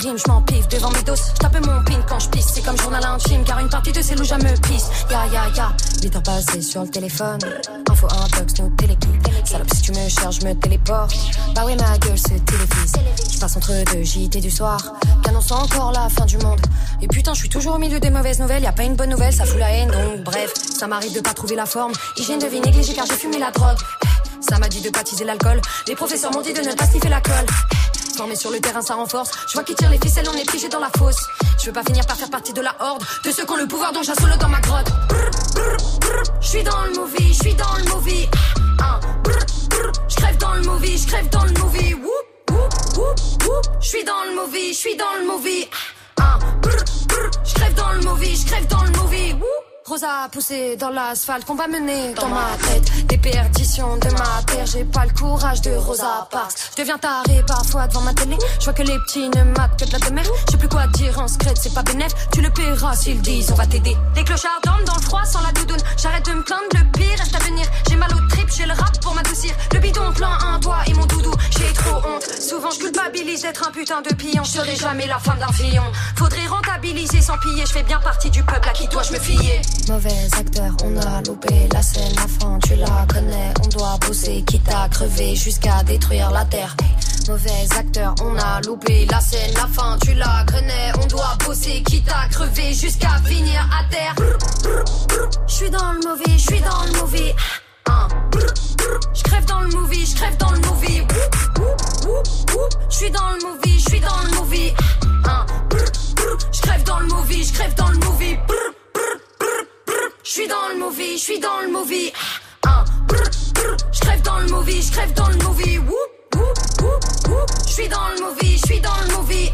Rimes, je m'en pif devant mes doses. Je tape mon pin quand je pisse, c'est comme journal intime Car une partie de ces loups, me pisse. Ya ya ya, 8 heures passées sur le téléphone. Info intox, nous téléguide Salope si tu me cherches, je me téléporte. Bah oui ma gueule se télévise. Je passe entre deux JT du soir. Qu'annonce encore la fin du monde? Et putain je suis toujours au milieu des mauvaises nouvelles. Y a pas une bonne nouvelle, ça fout la haine. Donc bref Ça m'arrive de pas trouver la forme. Hygiène de vie négligée car j'ai fumé la drogue. Ça m'a dit de baptiser l'alcool. Les professeurs m'ont dit de ne pas sniffer la colle Formé sur le terrain, ça renforce. Je vois qui tire les ficelles, on est piégé dans la fosse. Je veux pas finir par faire partie de la horde de ceux qui ont le pouvoir dont j'assole dans ma grotte. Je suis dans le movie, je suis dans le movie. Je crève dans le movie, je crève dans le movie. Je suis dans le movie, je suis dans le movie. Je crève dans le movie, je crève dans le movie. Rosa poussé dans l'asphalte qu'on va mener dans ma tête. Des perditions de ma terre J'ai pas le courage de Rosa Parks. Je deviens taré parfois devant ma télé. Je vois que les petits ne matent que de la demeure. Je sais plus quoi dire en secret c'est pas bénéf Tu le paieras s'ils disent on va t'aider. Les clochards dorment dans le froid sans la doudoune. J'arrête de me plaindre le pire reste à venir. J'ai mal au trip j'ai le rap pour m'adoucir. Le bidon plein un doigt et mon doudou J'ai trop honte. Souvent je culpabilise d'être un putain de pion. Je serai jamais la femme d'un fillon Faudrait rentabiliser sans piller. Je fais bien partie du peuple à qui dois-je me fier? Mauvais acteur, on a loupé la scène, la fin, tu la connais. On doit bosser, quitte à crever jusqu'à détruire la terre. Mauvais acteur, on a loupé la scène, la fin, tu la connais. On doit bosser, quitte à crever jusqu'à finir à terre. Je suis dans le mauvais, je suis dans le mauvais. Je crève dans le movie, je crève dans le movie. Je suis dans le movie, je suis dans le movie. Je crève dans le movie, je crève dans le movie. Je suis dans le movie, je suis dans le movie. Je crève dans le movie, je crève dans le movie. Je suis dans le movie, je suis dans le movie.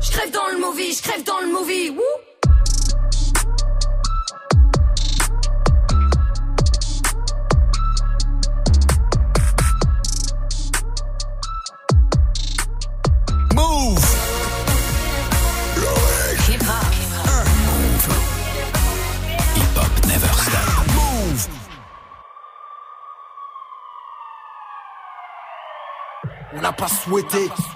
Je crève dans le movie, je crève dans le movie.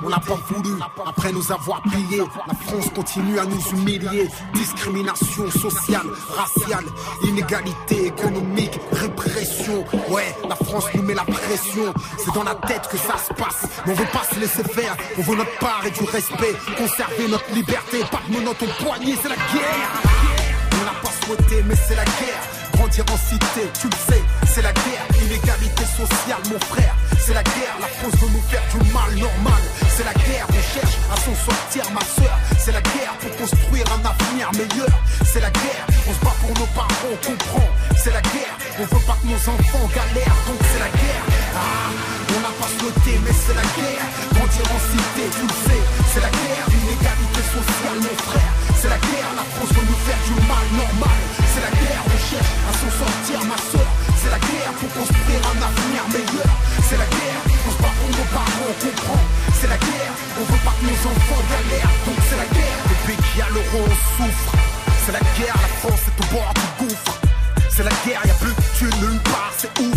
On n'a pas voulu. Après nous avoir pillés, la France continue à nous humilier. Discrimination sociale, raciale, inégalité économique, répression. Ouais, la France nous met la pression. C'est dans la tête que ça se passe. Mais on veut pas se laisser faire. On veut notre part et du respect. Conserver notre liberté. Pas de menottes au poignet, c'est la guerre. On n'a pas souhaité, mais c'est la guerre. Grandir en cité, tu le sais, c'est la guerre. Inégalité sociale, mon frère, c'est la guerre. La France veut nous faire du mal normal. C'est la guerre, on cherche à s'en sortir, ma soeur. C'est la guerre pour construire un avenir meilleur. C'est la guerre, on se bat pour nos parents, on comprend. C'est la guerre, on veut pas que nos enfants galèrent, donc c'est la guerre. Ah, on n'a pas souhaité, mais c'est la guerre. Grandir en cité, tu le sais, c'est la guerre. Inégalité sociale, mon frère. C'est la guerre, la France veut nous faire du mal normal. C'est la guerre, on cherche à s'en sortir, ma soeur. C'est la guerre pour construire un avenir meilleur. C'est la guerre, on se bat pour nos parents, on comprend. C'est la guerre, on veut pas que nos enfants galèrent, donc c'est la guerre. Le pays qui a l'euro, on souffre. C'est la guerre, la France est au bord du gouffre. C'est la guerre, y a plus de Dieu nulle part, c'est ouf.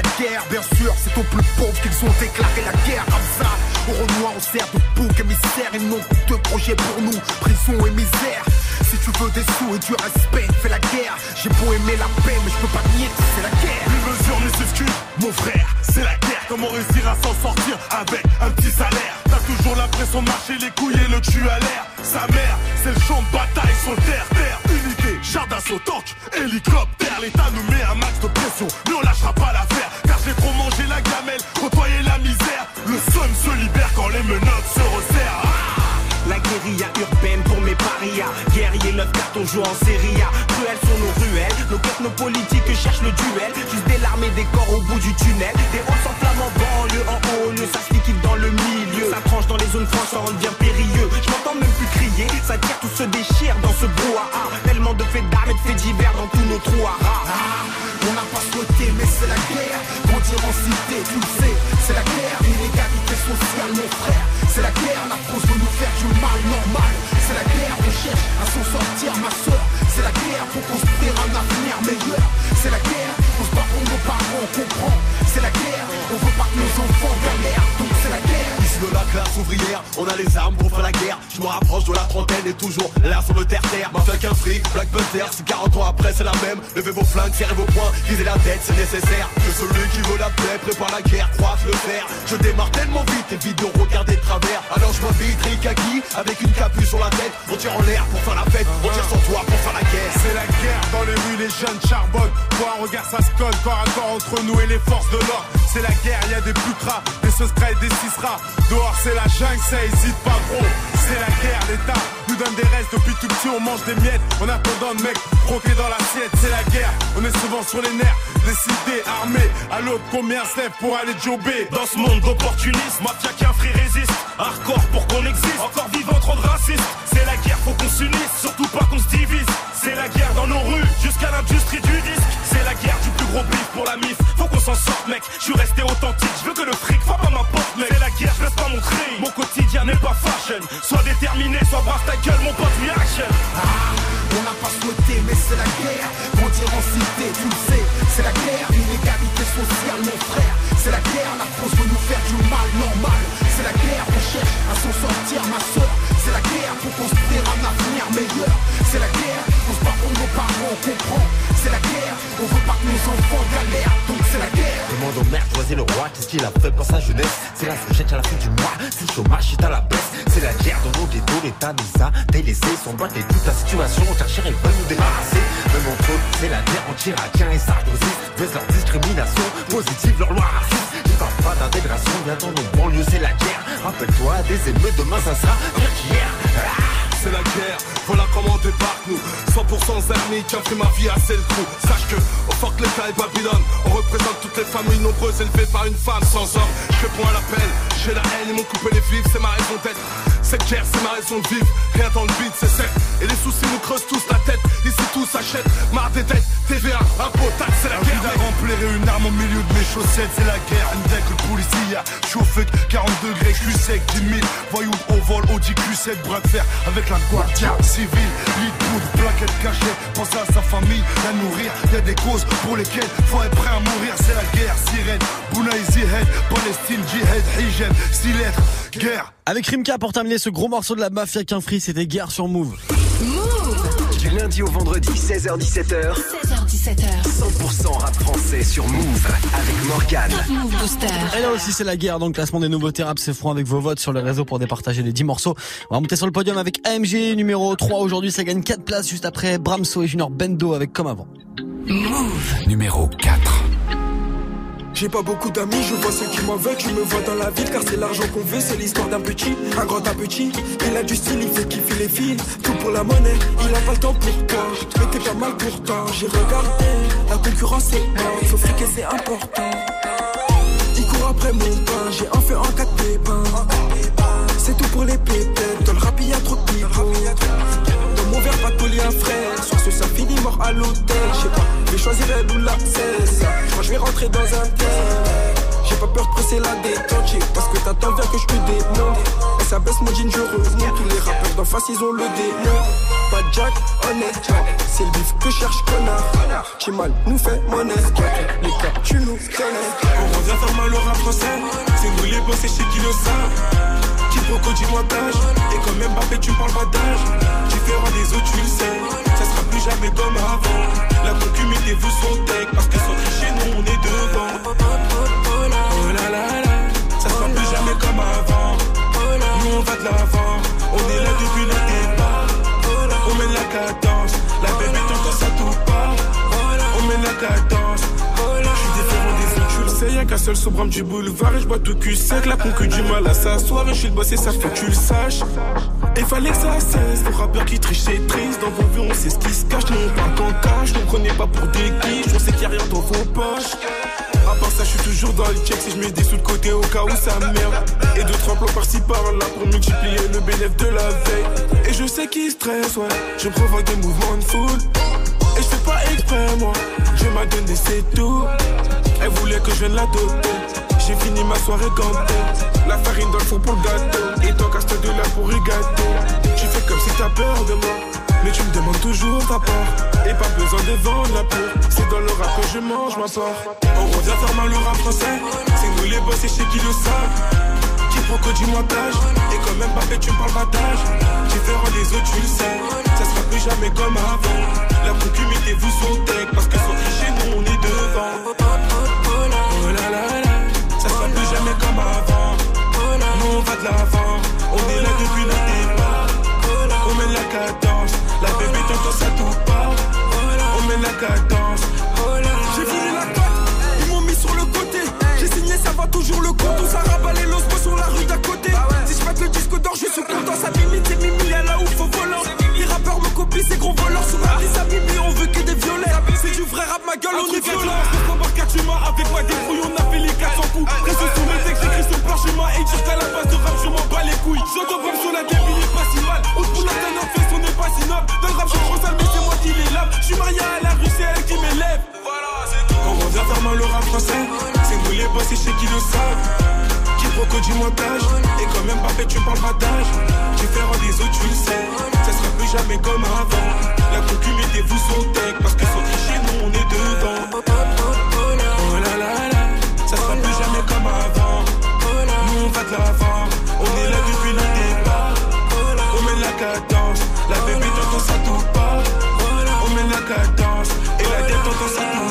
La guerre, bien sûr, c'est aux plus pauvres qu'ils ont déclaré la guerre comme ça. Au Renoir, on sert de bouc émissaire et non de projet pour nous, prison et misère. Si tu veux des sous et du respect, fais la guerre. J'ai beau aimer la paix, mais je peux pas nier que c'est la guerre. Plus mesure ni s'excuse, mon frère, c'est la guerre. Comment réussir à s'en sortir avec un petit salaire? T'as toujours l'impression de marcher les couilles et le cul à l'air. Sa mère, c'est le champ de bataille sur terre-terre. Unité, char d'assaut, tank, hélicoptère. L'État nous met un max de pression, mais on lâchera pas l'affaire. Car j'ai trop mangé la gamelle, côtoyer la misère. Le sun se libère quand les menottes se resserrent. La guérilla urbaine pour mes parias. Guerrier 9 cartons jouent en série A. Cruelles sont nos ruelles Nos cœurs, nos politiques cherchent le duel. Juste des larmes et des corps au bout du tunnel. Des hauts sans flammes en banlieue En haut lieu ça se liquide dans le milieu. Ça tranche dans les zones franches, ça en devient périlleux. Je m'entends même plus crier Ça tire, tout se déchire dans ce brouhaha. Tellement de faits d'armes et de faits divers dans tous nos trous à rats Ah, on n'a pas souhaité, mais c'est la guerre. Grandir en cité, tu le sais, c'est la guerre. Inégalité C'est la guerre, la France veut nous faire du mal normal. C'est la guerre, on cherche à s'en sortir, ma soeur. C'est la guerre pour construire un avenir meilleur. C'est la guerre, on se bat nos parents, on comprend. C'est la guerre, on veut pas que nos enfants galèrent, donc c'est la guerre. Ici de la classe ouvrière, on a les armes pour faire la guerre. Je me rapproche de la trentaine et toujours l'air sur le terre-terre. Mafia qu'un fric, Black Panther, si 40 ans après c'est la même. Levez vos flingues, serrez vos poings, visez la tête, c'est nécessaire. Que celui qui veut la paix prépare la guerre, croise le fer. Je démarre tellement vite, évite de regarder de travers. Alors je m'habille Rikaki avec une capuche sur la tête. On tire en l'air pour faire la fête, on tire sur toi pour faire la guerre. C'est la guerre dans les rues, les jeunes charbonnent. Quoi, un regard, ça se colle corps à entre nous et les forces de l'ordre. C'est la guerre, y a des pucras, des secrets et des cisras. Dehors, c'est la jungle, ça hésite pas gros. C'est la guerre, l'État nous donne des restes. Depuis tout petit, on mange des miettes. En attendant de mecs croquer dans l'assiette, c'est la guerre. On est souvent sur les nerfs, décidés, armés. À l'autre, combien se lève pour aller jobber? Dans ce monde d'opportunistes, mafia qu'un free résiste. Hardcore pour qu'on existe, encore vivant trop de racistes. C'est la guerre, faut qu'on s'unisse, surtout pas choisis le roi, qu'est-ce qu'il a fait pour sa jeunesse? C'est la fourchette à la fin du mois, c'est le chômage, c'est à la baisse. C'est la guerre dans nos ghettos, l'État nous a délaissés. Son boîte et toute la situation, on cherche et veulent nous débarrasser. Même entre eux, c'est la guerre anti-irakien et Sarkozy. Baisse leur discrimination, positive leur loi raciste. Ils parlent pas d'intégration, bien dans nos banlieues, c'est la guerre. Rappelle-toi des émeutes, demain ça sera pire qu'hier. Ah c'est la guerre, comment on débarque nous. 100% amis qui fait ma vie à le trou. Sache que, au fort l'État et Babylone. On représente toutes les familles nombreuses élevées par une femme sans homme. Je réponds à l'appel, j'ai la haine, ils m'ont coupé les vifs, c'est ma raison d'être Cette guerre c'est ma raison de vivre, rien dans le vide c'est sec Et les soucis nous creusent tous la tête, ici tout s'achète. Marre des dettes, TVA, impôts, taxes, c'est la guerre. à remplir une arme au milieu de mes chaussettes, c'est la guerre. Une deck, le policier, chaud fuck, 40 degrés, cul sec, 10 000 Voyous au vol, Audi Q7, bras de fer. Avec la guardia civile, lit de poudre, plaquette cachée, pense à sa famille, la nourrir, y a des causes pour lesquelles faut être prêt à mourir, c'est la guerre, sirène, Bounaïzi Head, Palestine, Jihad, Hijab, 6 lettres, guerre. Avec Rimka pour terminer ce gros morceau de la mafia qu'un free, c'était guerre sur Move. Du lundi au vendredi, 16h17h. 16h17h. 100% rap français sur Move avec Morgane. Move Booster. Et là aussi c'est la guerre dans le classement des nouveautés rap, c'est franc avec vos votes sur les réseaux pour départager les 10 morceaux. On va monter sur le podium avec AMG numéro 3 aujourd'hui, ça gagne 4 places juste après Bramso et Junior Bendo avec comme avant. Move. Numéro 4. J'ai pas beaucoup d'amis, je vois ceux qui m'en veulent, je me vois dans la ville car c'est l'argent qu'on veut, c'est l'histoire d'un petit, un grand un petit. Il a du style, il fait kiffer les filles, tout pour la monnaie, il a pas le temps pour toi, mais t'es pas mal pourtant. J'ai regardé, la concurrence est morte, faut friquer c'est important. Il court après mon pain, j'ai un feu en quatre pépins. C'est tout pour les pépettes, dans le rap y'a trop de pas de colis, un frère. Soir ce ça finit mort à l'hôtel. Je sais pas, je vais choisir elle ou la cesse. Moi je vais rentrer dans un thème. J'ai pas peur de presser la détente, parce que t'attends bien que je te démonte. Et ça baisse mon jean, je remonte. Tous les rappeurs d'en face, ils ont le démon. Pas Jack, honnêtement, c'est le bif que cherche connard. J'ai mal, nous fait monnaie. Les cas, tu nous connais. On revient faire mal au rap français, c'est nous les boss et chez qui le savent. Dis-moi d'âge, et quand même Mbappé, tu parles pas d'âge. Différent des autres, tu le sais, ça sera plus jamais comme avant. La concu, mettez-vous son tech, parce que sans tricher, nous on est devant. Oh là là là, ça sera plus jamais comme avant. Nous on va de l'avant, on est là depuis le départ. On mène la cadence, la bébé t'entends ça tout part. On mène la cadence, y'a qu'un seul sobrame du boulevard et je bois tout cul sec. La concu du mal à s'asseoir et je suis le boss et ça faut que tu le saches. Et fallait que ça cesse, les rappeurs qui trichent c'est triste. Dans vos vues on sait ce qui se cache, nous on qu'en cash. Nous prenez pas pour des guiches, on sait qu'il y a rien dans vos poches. À part ça, je suis toujours dans le check si je mets des sous de côté au cas où ça merde. Et d'autres emplois par-ci par-là pour multiplier le bénéfice de la veille. Et je sais qui stresse, ouais. Je provoque des mouvements de foule. Et je fais pas exprès, moi. Je m'a donné, c'est tout. Elle voulait que je vienne la doter. J'ai fini ma soirée gantée. La farine dans le four pour le gâteau. Et toi, casse de là pour y. Tu fais comme si t'as peur de moi. Mais tu me demandes toujours ta part. Et pas besoin de vendre la peau. C'est dans le rap que je mange ma part. On revient faire mal au rap français. C'est nous les boss et chez qui le savent. Proco du montage Et quand même Mbappé tu me parles d'âge Différent des autres tu le sais Ça sera plus jamais comme avant La concu mettez-vous son tech Parce que sans tricher nous on est devant comme avant. Nous on va de l'avant. On est là depuis le départ. On mène la cadence. La bébé t'entends ça tout part On mène la cadence. J'ai voulu la cote. Ils m'ont mis sur le côté. J'ai signé ça va toujours le compte. On s'arrabat les los sur la rue d'à côté. Si je le disque d'or je suis content. Ça limite c'est Mimi rappeurs me copient ces gros voleurs Sur la liste à Mimi on veut que des violets. C'est du vrai rap ma gueule on est violent. On embarque 4 humains avec moi des fouilles On a fait les 400 coups. Reste sur mes textes j'écris sur le parchemin Et dire qu'à la base de rap je m'en bats les couilles. J'entends sur la game il est pas si mal. On pour la d'un fait on n'est pas si noble. Dans le rap je suis sale mais c'est moi qui les lave. Je suis marié à la rue c'est elle qui m'élève. On revient faire mal au rap français C'est les boss et chez qui le savent. Qui proco du montage Et quand même Mbappé tu me parles pas d'âge Différent des autres tu le sais. Ça sera plus jamais comme avant. La concu mettez-vous son tech Parce que sans tricher nous on est devant. Oh là là là Ça sera plus jamais comme avant. Nous on va de l'avant. On est là depuis le départ. On mène la cadence. La bébé t'entends ça tout part On mène la cadence. Et la tête t'entends ça tout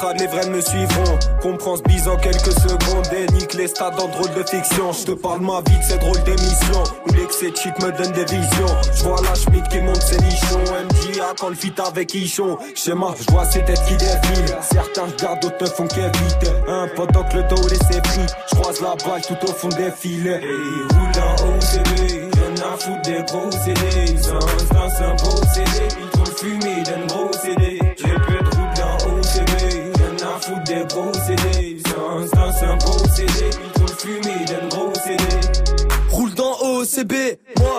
Les vrais me suivront. Comprends ce bise en quelques secondes Et nique les stades en drôle de fiction. Je te parle ma vie de ces drôles d'émissions. Où l'excès shit me donne des visions. Je vois la Schmidt qui monte ses nichons. MJA quand le fit avec Ichon. Schéma, je vois ces têtes qui défilent. Certains regardent, d'autres ne font qu'éviter. Un pendant que le dos laissé pris Je croise la balle tout au fond des filets. Et roule en OCD Rien à foutre des gros CD Sans dans un beau CD Ils fumé d'un gros CD Roule dans OCB, moi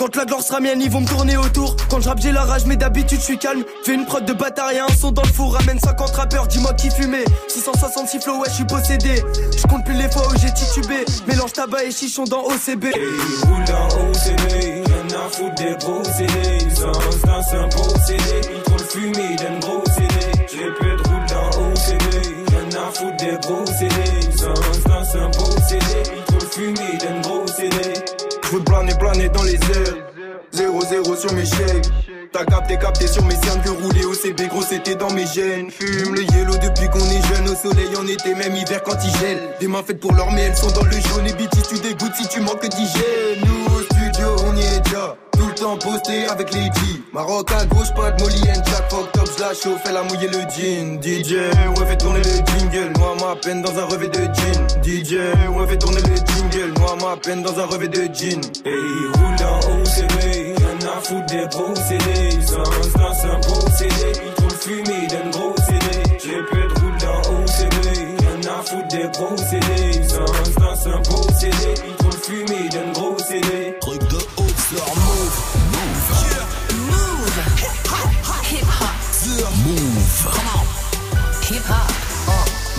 quand la gloire sera mienne, ils vont me tourner autour. Quand je j'ai la rage, mais d'habitude, je suis calme. Fais une prod de et un son dans le four. Ramène 50 rappeurs, dis-moi qui fumait. 666 flow, ouais, je suis possédé. Je compte plus les fois où j'ai titubé. Mélange tabac et chichon dans OCB. Et roule dans OCD Rien à foutre des gros dans un beau CD Ils trouvent fumé d'un gros CD peu de roule dans OCD Rien à foutre des gros CD Sans un beau CD Ils trouvent fumé dans les airs. 0-0 sur mes chèques T'as capté, capté sur mes cernes que rouler au CB gros c'était dans mes gènes. Fume le yellow depuis qu'on est jeune Au soleil en été même hiver quand il gèle. Des mains faites pour l'or mais elles sont dans le jaune. Et BT tu dégoûtes si tu manques d'hygiène. Nous au studio on y est déjà Posté avec les G Maroc à gauche pas de Molly and Jack Fuck top je la chauffe elle a mouillé le jean. DJ ouais fait tourner le jingle. Moi ma peine dans un revêt de jean. DJ ouais fait tourner le jingle. Moi ma peine dans un revêt de jean. Et roule en OCB Rien à foutre des CD Sans dans un CD Ils trouvent fumé d'un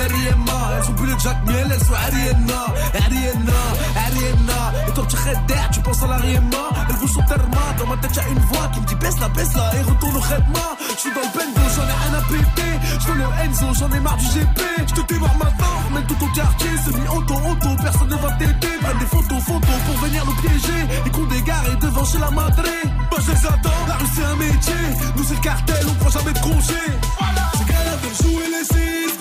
Et. Elles sont plus le Jack Miel, elles sont Ariana. Ariana, Ariana. Et toi, tu d'air, tu penses à la Riema. Elles vous sont terma. Dans ma tête, y'a une voix qui me dit baisse la, baisse la. Et retourne au Redma. Je suis dans le bendo, j'en ai rien à péter. Je le Enzo, j'en ai marre du GP. Je te démarre maintenant, remets tout au quartier. Semi-auto, auto, personne ne va t'aider. Prenne des photos, photos pour venir nous piéger. Et qu'on dégaré devant chez la madré. Moi, je les attends, la rue c'est un métier. Nous, c'est le cartel, on prend jamais de congé. C'est qu'elle avait joué les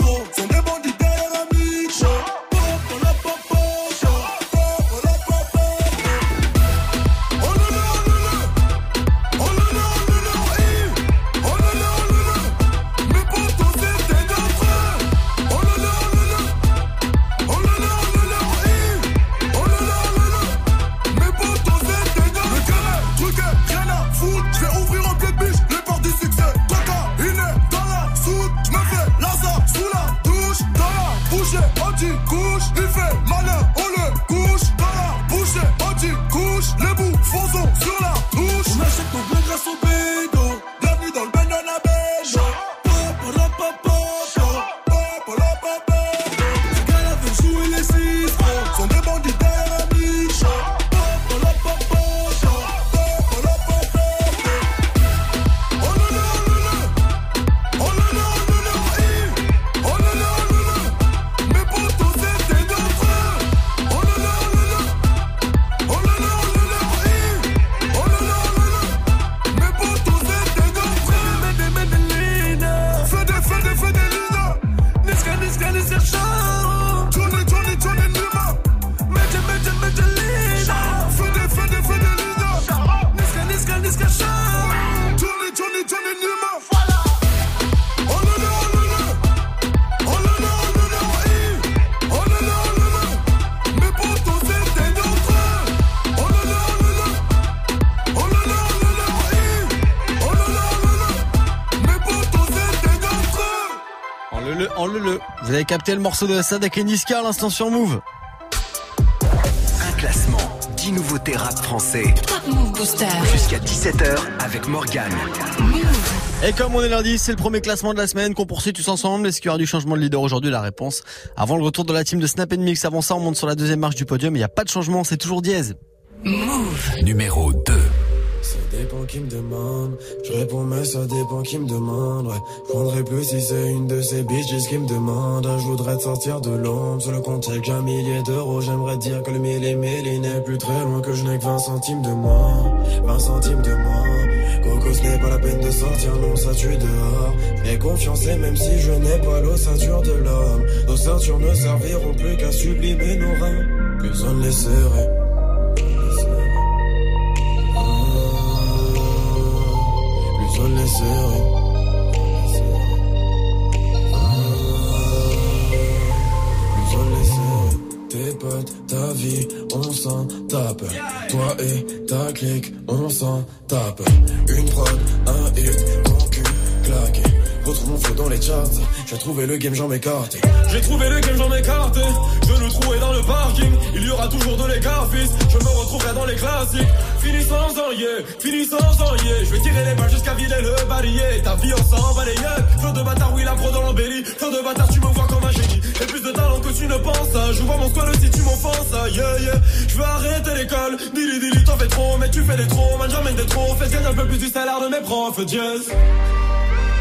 Vous avez capté le morceau de Sad avec Niska à l'instant sur Move. Un classement, 10 nouveautés rap français. Top Move Booster. Jusqu'à 17h avec Morgane. Et comme on est lundi, c'est le premier classement de la semaine qu'on poursuit tous ensemble. Est-ce qu'il y aura du changement de leader aujourd'hui La réponse avant le retour de la team de Snap Mix. Avant ça, on monte sur la deuxième marche du podium. Il n'y a pas de changement, c'est toujours dièse. Move. Numéro 2. Dépend qui me demande. Je réponds, mais ça dépend qui me demande. Ouais. Je prendrais plus si c'est une de ces bitches qui me demande. Je voudrais te sortir de l'ombre. Sur le compte, y'a qu'un millier d'euros. J'aimerais dire que le mille et mille il n'est plus très loin. Que je n'ai que 20 centimes de moins. 20 centimes de moins. Coco, ce n'est pas la peine de sortir. Non, ça tue dehors. Mais confiance, et même si je n'ai pas l'ossature de l'homme. Nos ceintures ne serviront plus qu'à sublimer nos reins. Plus besoin de les serrer. Serrer. Tes potes, ta vie, on s'en tape. Toi et ta clique, on s'en tape. Une prod, un hit, ton cul claqué. Dans les charts. J'ai trouvé le game, j'en m'écarte. J'ai trouvé le game, j'en m'écarte. Je le trouvais dans le parking. Il y aura toujours de l'écart, fils. Je me retrouverai dans les classiques. Fini sans en yeah, fini sans en yeah. Je vais tirer les balles jusqu'à vider le barillet. Ta vie en s'en balayette. Flot de bâtard, oui, la pro dans l'embellie. Flot de bâtard, tu me vois comme un génie. J'ai plus de talent que tu ne penses. Je vois mon squad si tu m'offenses. Yeah, yeah. Je veux arrêter l'école. Dili, dili, t'en fais trop. Mais tu fais des trop. Man, j'emmène des trop. Fais gagner un peu plus du salaire de mes profs. Yes.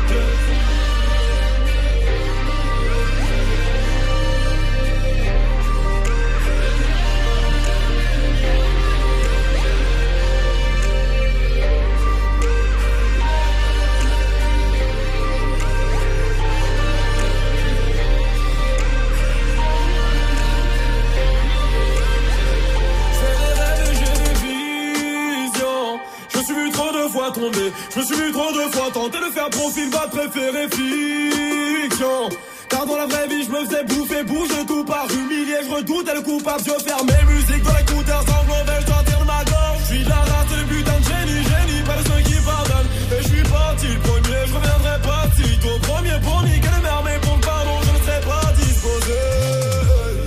J'ai de. Je me suis vu trop de fois tenter de faire profil bas préféré fiction. Car dans la vraie vie, je me faisais bouffer, bouger tout par humilié. Je redoutais le coupable, je faire mes musiques dans l'écouteur sans mauvais, je tire ma gorge. Je suis de la race le putain de génie, génie, pas de ceux qui pardonnent. Et je suis parti le premier, je reviendrai pas si tôt. Premier pour niquer les mères, mais pour le pardon, je ne serai pas disposé.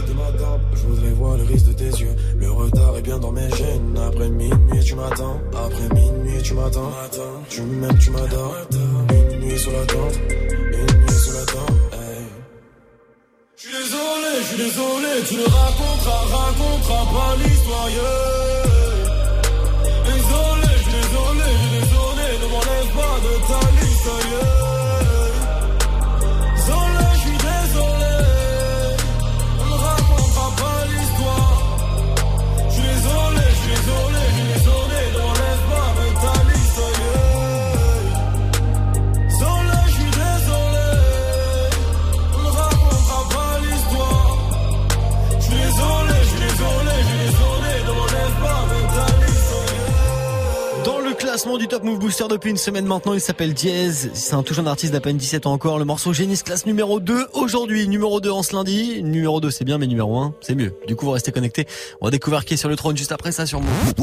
De ma tempe, je voudrais voir le risque de tes yeux. Le retard est bien dans mes gènes. Après minuit, tu m'attends. Après minuit, tu m'attends. Tu m'aimes, tu m'adores. Une nuit sur la tente. Une sur la tente. Je suis désolé, je suis désolé. Tu ne raconteras, raconteras pas l'histoire. Classement du Top Move Booster depuis une semaine maintenant, il s'appelle Diez. C'est un tout jeune artiste d'à peine 17 ans encore. Le morceau Génis classe numéro 2 aujourd'hui. Numéro 2 en ce lundi. Numéro 2 c'est bien, mais numéro 1 c'est mieux. Du coup, vous restez connectés. On va découvrir qui est sur le trône juste après ça sur Move.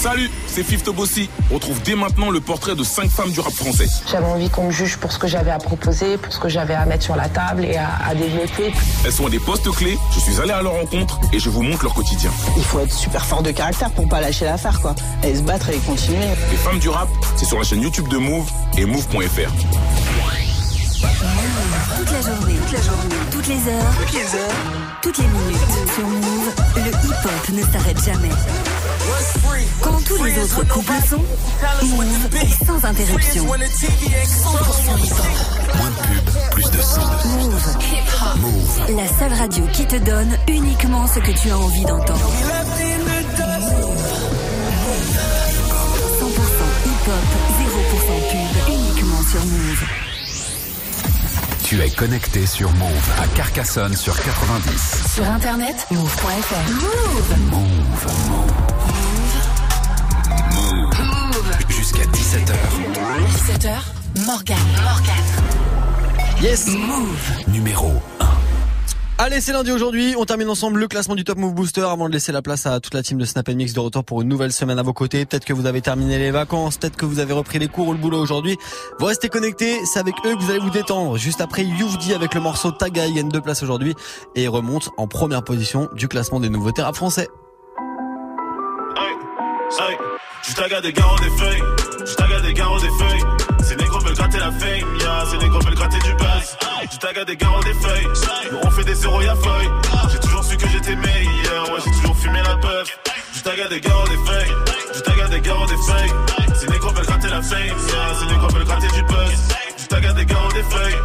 Salut, c'est Fifth Bossy. Retrouve dès maintenant le portrait de 5 femmes du rap français. J'avais envie qu'on me juge pour ce que j'avais à proposer, pour ce que j'avais à mettre sur la table et à, à développer. Elles sont à des postes clés, je suis allé à leur rencontre et je vous montre leur quotidien. Il faut être super fort de caractère pour pas lâcher l'affaire, quoi. Et se battre et continuer. Les femmes du rap, c'est sur la chaîne YouTube de Move et Move.fr. Toute la journée, toute la journée, toutes les heures, toutes les heures, toutes les minutes. Sur Move, le hip-hop ne s'arrête jamais. Quand tous les autres couples le sont, Move est sans interruption. 100% hip-hop. Moins de pub, plus de son. Move. Move. La seule radio qui te donne uniquement ce que tu as envie d'entendre. 100% hip-hop, 0% pub, uniquement sur Move. Tu es connecté sur Move à Carcassonne sur 90. Sur internet, move.fr. Move. Move. Move. Move. Jusqu'à 17h. 17h, Morgane. Morgane. Yes. Move. Numéro 1. Allez, c'est lundi aujourd'hui. On termine ensemble le classement du Top Move Booster avant de laisser la place à toute la team de Snap Mix de retour pour une nouvelle semaine à vos côtés. Peut-être que vous avez terminé les vacances, peut-être que vous avez repris les cours ou le boulot aujourd'hui. Vous restez connectés, c'est avec eux que vous allez vous détendre. Juste après Youvdi avec le morceau Taga, il gagne deux places aujourd'hui et remonte en première position du classement des nouveaux rap français. Veulent gratter la fame, yeah, ces négros veulent gratter du buzz. Je taga des garros des feuilles, on fait des zéros y'a feuille. J'ai toujours su que j'étais meilleur, ouais j'ai toujours fumé la puff. Je taga des garros des feuilles, je taga des garros des feuilles. Ces négros veulent gratter la fame, yeah, ces négros veulent gratter du buzz. Je taga des garros des feuilles,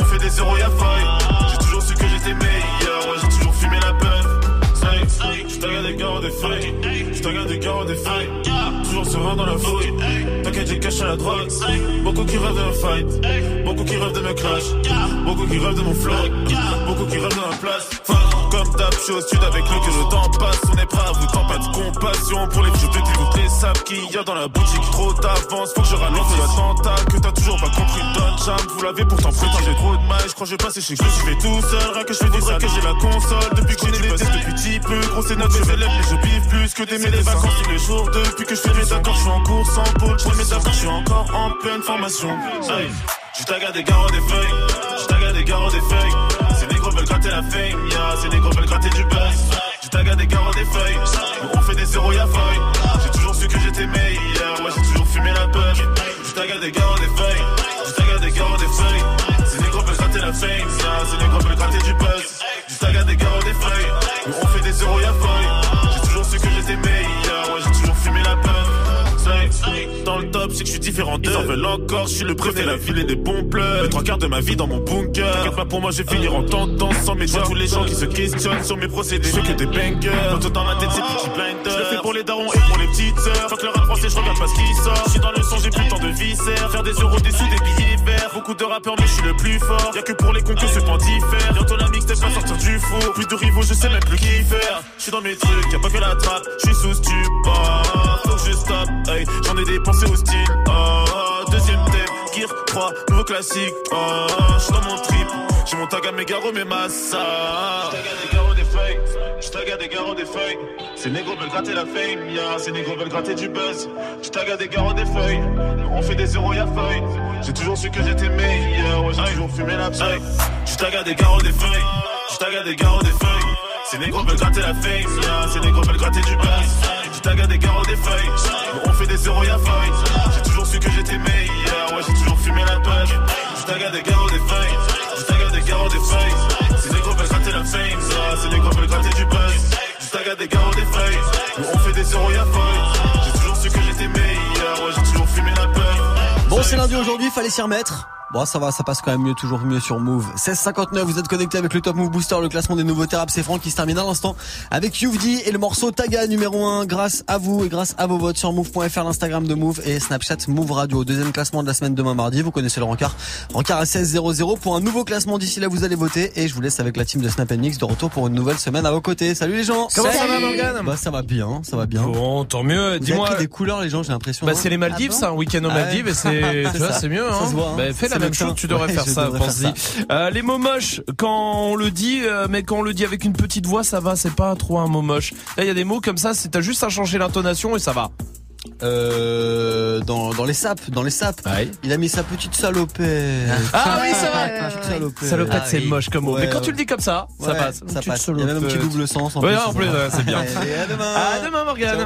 on fait des zéros y'a feuille. J'ai toujours su que j'étais meilleur, ouais j'ai toujours fumé la puff. Je taga des garros des feuilles, je taga des garros des feuilles. Toujours serein dans la fouille, t'inquiète j'ai caché la drogue. Beaucoup qui rêvent de me fight, beaucoup qui rêvent de me clash, beaucoup qui rêvent de mon flow, beaucoup qui rêvent de ma place. Je suis au sud avec le que le temps passe. On est prêt à vous tant pas de compassion pour les vieux de toutes les sables qu'il y a dans la boutique. Trop d'avance, faut que je ralente l'attentat que t'as toujours pas compris. Don Cham, vous l'avez pourtant prétendu. J'ai trop de mal, je crois que je vais passer chez que je vais tout seul. Rien que je fais du sale, que j'ai la console. Depuis que j'ai des bases depuis petit peu. Gros, c'est notre je lève, mais je biffe plus que d'aimer les vacances tous les jours. Depuis que je fais mes accords, je suis en course en pôle. Je fais mes accords, je suis encore en pleine formation. Je taga des garros des feuilles, je taga des garros des feuilles. Veulent gratter la fame, yeah, ces négros veulent gratter du buzz. Je taga des garros des feuilles, on fait des zéros y'a feuille. J'ai toujours su que j'étais meilleur, ouais j'ai toujours fumé la puff. Je taga des garros des feuilles, je taga des garros des feuilles. Ces négros veulent gratter la fame, yeah, ces négros veulent gratter du buzz. Je taga des garros des feuilles, on fait des zéros y'a feuille. Dans le top, c'est que je suis différent d'eux. Ils en veulent encore, je suis le préfet, la ville et des bons pleurs. Les trois quarts de ma vie dans mon bunker. T'inquiète pas pour moi, je vais finir en tentant sans médias. Tous les gens qui se questionnent sur mes procédés, je fais que des bangers. Tout dans ma tête, c'est petit blinder. Je le fais pour les darons et pour les petites sœurs. Faut que le rap français, je regarde pas ce qui sort. Je suis dans le son, j'ai plus le temps de viscères. Faire des euros, des sous, des billets verts. Beaucoup de rappeurs, mais je suis le plus fort. Y'a que pour les cons que ce temps diffère. Bientôt la mixtape va sortir du four. Plus de rivaux, je sais même plus qui faire. Je suis dans mes trucs, y'a pas que la trappe. Je suis sous stupor. 3, nouveau classique. Oh, je suis dans mon trip. J'ai mon tag à mes garros, mes massas. Je taga des garros des feuilles. Je taga des garros des feuilles. Ces négros veulent gratter la fame, yeah. Ces négros veulent gratter du buzz. Je taga des garros des feuilles. On fait des zéros, y'a feuille. J'ai toujours su que j'étais meilleur. Ouais, j'ai toujours fumé la paille. Je taga des garros des feuilles. Je taga des garros des feuilles. Ces négros veulent gratter la fame, yeah. Ces négros veulent gratter du buzz. Je taga des garros des feuilles. On fait des zéros, y'a feuille. Su que j'étais meilleur. Ouais, j'ai toujours fumé la paille. Je taga des garros des feuilles. Je taga des garros des feuilles. Ces négros veulent gratter la fame, yeah. Ces négros veulent gratter du buzz. Je taga des garros des feuilles. On fait des zéros, y'a feuille. J'ai toujours su que j'étais meilleur. Ouais, j'ai toujours fumé la paille. Bon, c'est lundi aujourd'hui, fallait s'y remettre. Bon, ça va, ça passe quand même mieux, toujours mieux sur Move. 1659, vous êtes connecté avec le Top Move Booster, le classement des nouveaux thérapes. C'est Franck qui se termine à l'instant avec Youvdi et le morceau Taga numéro 1 grâce à vous et grâce à vos votes sur move.fr, l'Instagram de Move et Snapchat Move Radio. Deuxième classement de la semaine demain mardi. Vous connaissez le rencard. Rencard à 16.00 pour un nouveau classement. D'ici là, vous allez voter et je vous laisse avec la team de Snap Mix de retour pour une nouvelle semaine à vos côtés. Salut les gens. Comment ça va, Morgane Bah, ça va bien, ça va bien. Bon, tant mieux. Dis-moi. des couleurs, les gens, j'ai l'impression. Bah, non c'est les Maldives, Ah bon un week-end aux Ah ouais. Maldives et c'est, mieux, Ça hein. se voit, hein. Bah, fais la C'est même chose, tu devrais Ouais, faire ça, devrais pense-y. faire Euh, les mots moches, quand on le dit, euh, mais quand on le dit avec une petite voix, ça va, c'est pas trop un mot moche. Là, il y a des mots comme ça, c'est, t'as juste à changer l'intonation et ça va. Euh, dans, dans les sapes, dans les sapes. Il a mis sa petite salopette. Ah oui, vrai. Petite salopette. Salopette, Ah c'est oui. moche comme mot. Ouais, mais quand ouais. tu le dis comme ça, ça passe. Ça passe. Il y a même un petit double sens en Ouais, plus. en plus, c'est bien. Allez, à demain. À demain, Morgane.